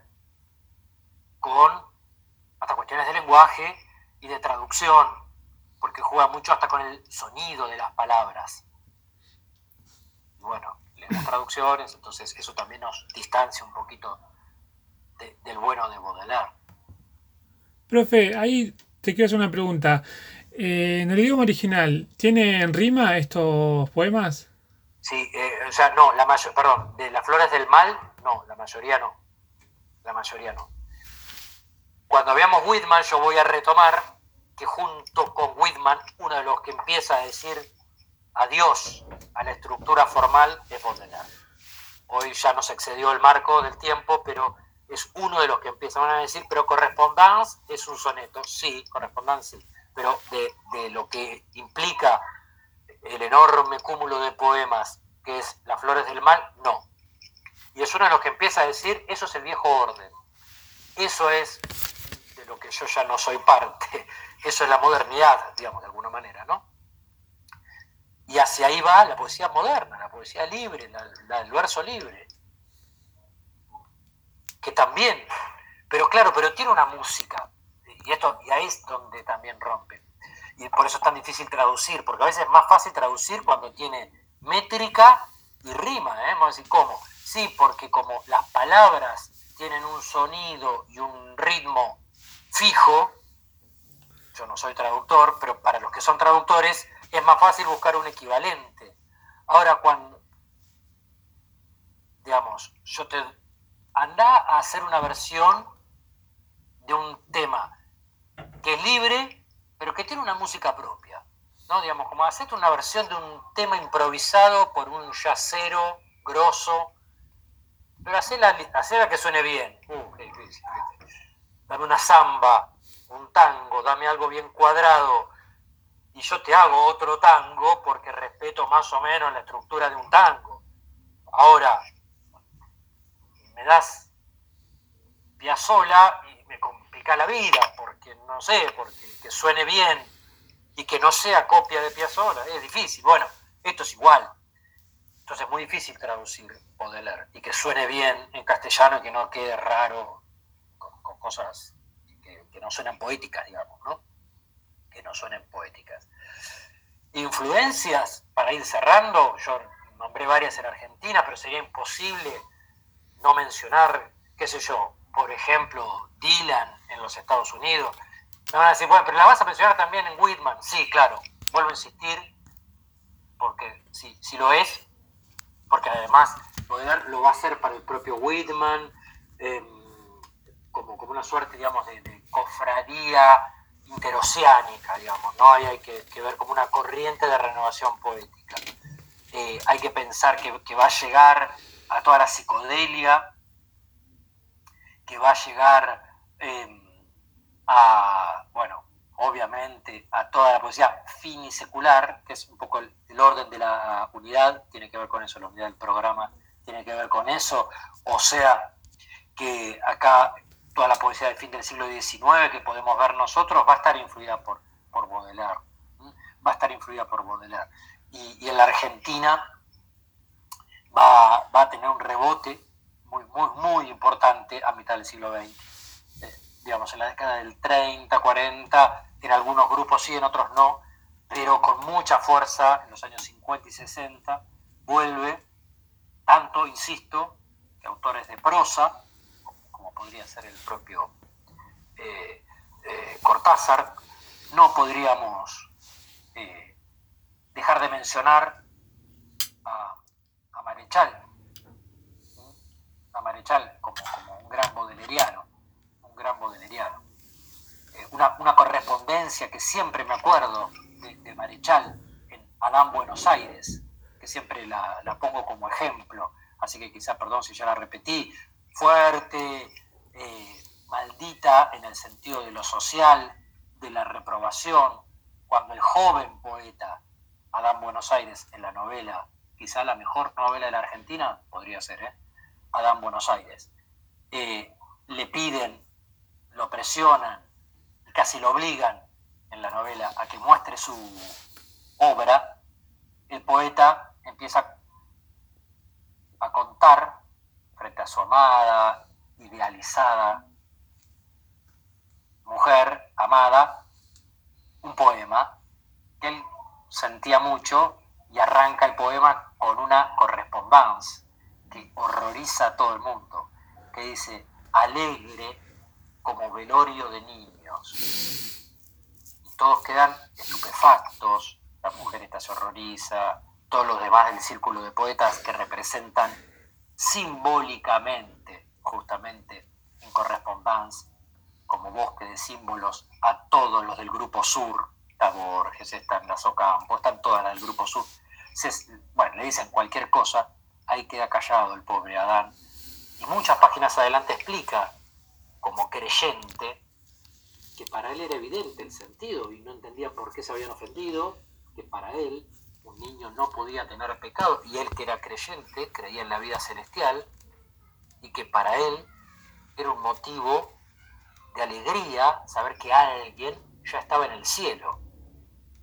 con hasta cuestiones de lenguaje y de traducción, porque juega mucho hasta con el sonido de las palabras. Y bueno, leemos traducciones, entonces eso también nos distancia un poquito de- del bueno de Baudelaire. Profe, ahí te quiero hacer una pregunta. Eh, en el idioma original, ¿tienen rima estos poemas? Sí, eh, o sea, no, la mayor, perdón, de las flores del mal, no, la mayoría no. La mayoría no. Cuando veamos Whitman, yo voy a retomar que junto con Whitman, uno de los que empieza a decir adiós a la estructura formal es Baudelaire. Hoy ya nos excedió el marco del tiempo, pero es uno de los que empiezan a decir, pero correspondance es un soneto. Sí, correspondance sí, pero de, lo que implica el enorme cúmulo de poemas que es Las Flores del Mal, no. Y es uno de los que empieza a decir, eso es el viejo orden. Eso es de lo que yo ya no soy parte. Eso es la modernidad, digamos, de alguna manera, ¿no? Y hacia ahí va la poesía moderna, la poesía libre, la- la- el verso libre. Que también Pero claro, pero tiene una música. Y, esto, y ahí es donde también rompe. Y por eso es tan difícil traducir, porque a veces es más fácil traducir cuando tiene métrica y rima, ¿eh? Vamos a decir, ¿cómo? Sí, porque como las palabras tienen un sonido y un ritmo fijo, yo no soy traductor, pero para los que son traductores es más fácil buscar un equivalente. Ahora, cuando, digamos, yo te anda a hacer una versión de un tema que es libre, pero que tiene una música propia. ¿no? Digamos, como hacerte una versión de un tema improvisado por un yacero grosso, pero hacela, hacela que suene bien. Uh, qué difícil. Dame una samba, un tango, dame algo bien cuadrado, y yo te hago otro tango porque respeto más o menos la estructura de un tango. Ahora, me das Piazzola y me complica la vida, porque no sé, porque que suene bien y que no sea copia de Piazzola, es difícil. Bueno, esto es igual. Entonces es muy difícil traducir leer y que suene bien en castellano y que no quede raro con, cosas que, que, no suenan poéticas, digamos, ¿no? Que no suenen poéticas. Influencias, para ir cerrando, yo nombré varias en Argentina, pero sería imposible no mencionar, qué sé yo, por ejemplo, Dylan en los Estados Unidos. Me van a decir, bueno, pero la vas a mencionar también en Whitman. Sí, claro, vuelvo a insistir, porque si, si lo es, porque además lo va a hacer para el propio Whitman, em, como, como una suerte, digamos, de, cofradía interoceánica, digamos, ¿no? Ahí hay que, ver como una corriente de renovación poética. Eh, hay que pensar que, que va a llegar a toda la psicodelia, que va a llegar em, a, bueno, obviamente a toda la poesía finisecular, que es un poco el, orden de la unidad, tiene que ver con eso, la unidad del programa tiene que ver con eso, o sea, que acá toda la poesía del fin del siglo XIX que podemos ver nosotros va a estar influida por, por Baudelaire, va a estar influida por Baudelaire. y en la Argentina va, a tener un rebote muy, muy, importante a mitad del siglo XX. Eh, digamos, en la década del 30, 40, en algunos grupos sí, en otros no, pero con mucha fuerza en los años 50 y 60 vuelve, tanto, insisto, que autores de prosa, como podría ser el propio eh, eh, Cortázar, no podríamos dejar de mencionar a Marechal, Marechal como, un gran bodeleriano, un gran bodeleriano. Eh, una, correspondencia que siempre me acuerdo de, Marechal en Adán Buenos Aires, que siempre la, pongo como ejemplo, así que quizá, perdón si ya la repetí, fuerte, eh, maldita en el sentido de lo social, de la reprobación, cuando el joven poeta Adán Buenos Aires en la novela quizá la mejor novela de la Argentina, podría ser, ¿eh? Adán Buenos Aires. Eh, le piden, lo presionan, casi lo obligan en la novela a que muestre su obra, el poeta empieza a contar frente a su amada, idealizada mujer, amada, un poema que él sentía mucho y arranca el poema con una correspondencia que horroriza a todo el mundo, que dice, alegre como velorio de niños. Y todos quedan estupefactos, la mujer esta se horroriza, todos los demás del círculo de poetas que representan simbólicamente, justamente en correspondencia, como bosque de símbolos, a todos los del grupo sur, está Borges, están las Ocampo, están todas las del grupo sur, bueno, le dicen cualquier cosa, ahí queda callado el pobre Adán. Y muchas páginas adelante explica, como creyente, que para él era evidente el sentido y no entendía por qué se habían ofendido, que para él un niño no podía tener pecado y él que era creyente creía en la vida celestial y que para él era un motivo de alegría saber que alguien ya estaba en el cielo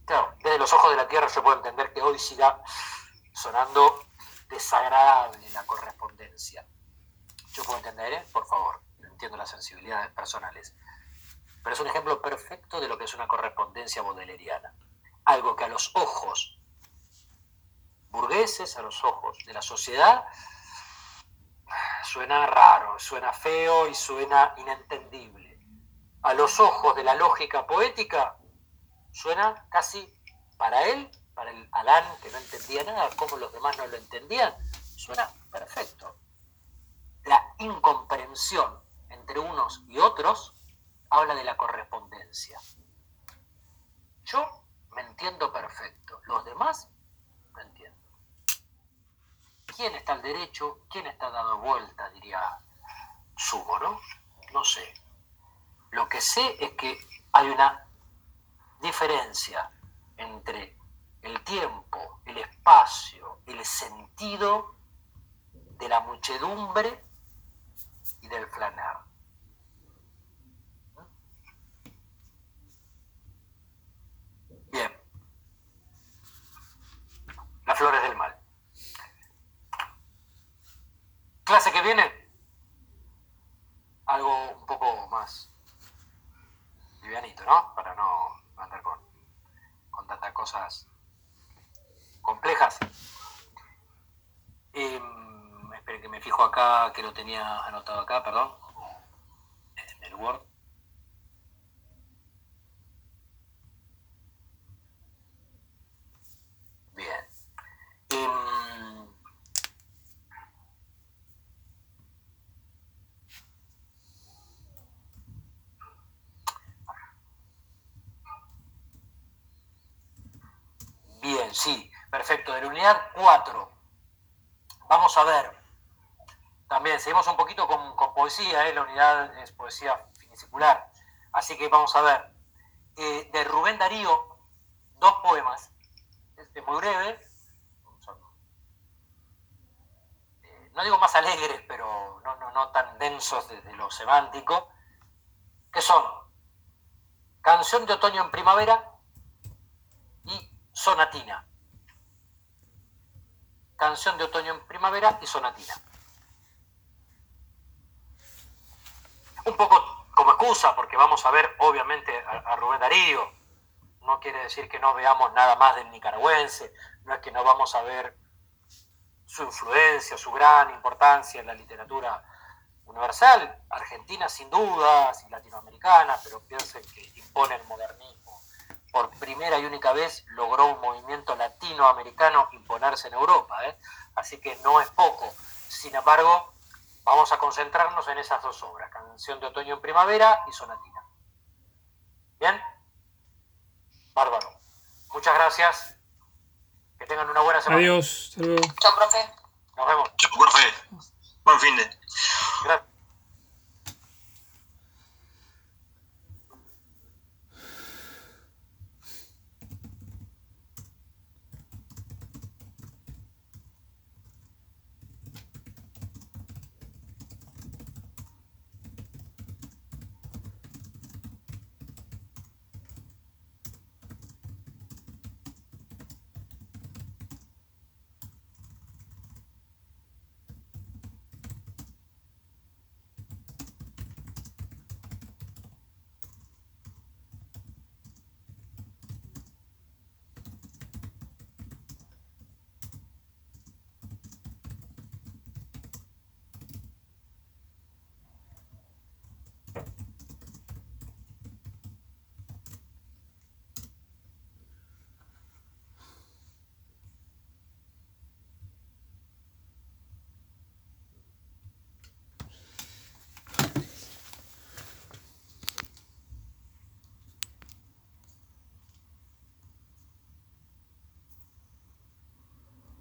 Claro, desde los ojos de la Tierra yo puedo entender que hoy siga sonando desagradable la correspondencia. Yo puedo entender, ¿eh? Por favor. entiendo las sensibilidades personales, pero es un ejemplo perfecto de lo que es una correspondencia bodeleriana. Algo que a los ojos burgueses, a los ojos de la sociedad, suena raro, suena feo y suena inentendible. A los ojos de la lógica poética, suena casi para él, para el Adán que no entendía nada, como los demás no lo entendían, suena perfecto. La incomprensión entre unos y otros habla de la correspondencia. Yo me entiendo perfecto, los demás no entiendo. ¿Quién está al derecho? ¿Quién está dado vuelta? Diría Sumo, ¿no? No sé. Lo que sé es que hay una diferencia entre el tiempo, el espacio, el sentido de la muchedumbre y del flaner. Bien. Las flores del mal. Clase que viene. Algo un poco más livianito, ¿no? Para no andar con, con tantas cosas complejas. Eh, esperen que me fijo acá, que lo tenía anotado acá, perdón. En el Word. Bien. Em, Bien, sí, perfecto. De la unidad 4, vamos a ver. También seguimos un poquito con, poesía, ¿eh? la unidad es poesía finisecular. Así que vamos a ver. Eh, de Rubén Darío, dos poemas. Este muy breve. Eh, no digo más alegres, pero no, no, no tan densos desde lo semántico. Que son Canción de Otoño en Primavera y Sonatina. Canción de otoño en primavera y sonatina. Un poco como excusa, porque vamos a ver obviamente a, Rubén Darío. No quiere decir que no veamos nada más del nicaragüense, no es que no vamos a ver su influencia, su gran importancia en la literatura universal, argentina sin dudas y latinoamericana, pero piensen que impone el modernismo por primera y única vez logró un movimiento latinoamericano imponerse en Europa, ¿eh? así que no es poco. Sin embargo, vamos a concentrarnos en esas dos obras, Canción de Otoño en Primavera y Sonatina. ¿Bien? Bárbaro. Muchas gracias. Que tengan una buena semana. Adiós. Saludos. Chao, profe. Nos vemos. Chau, profe. Buen fin de. Gracias.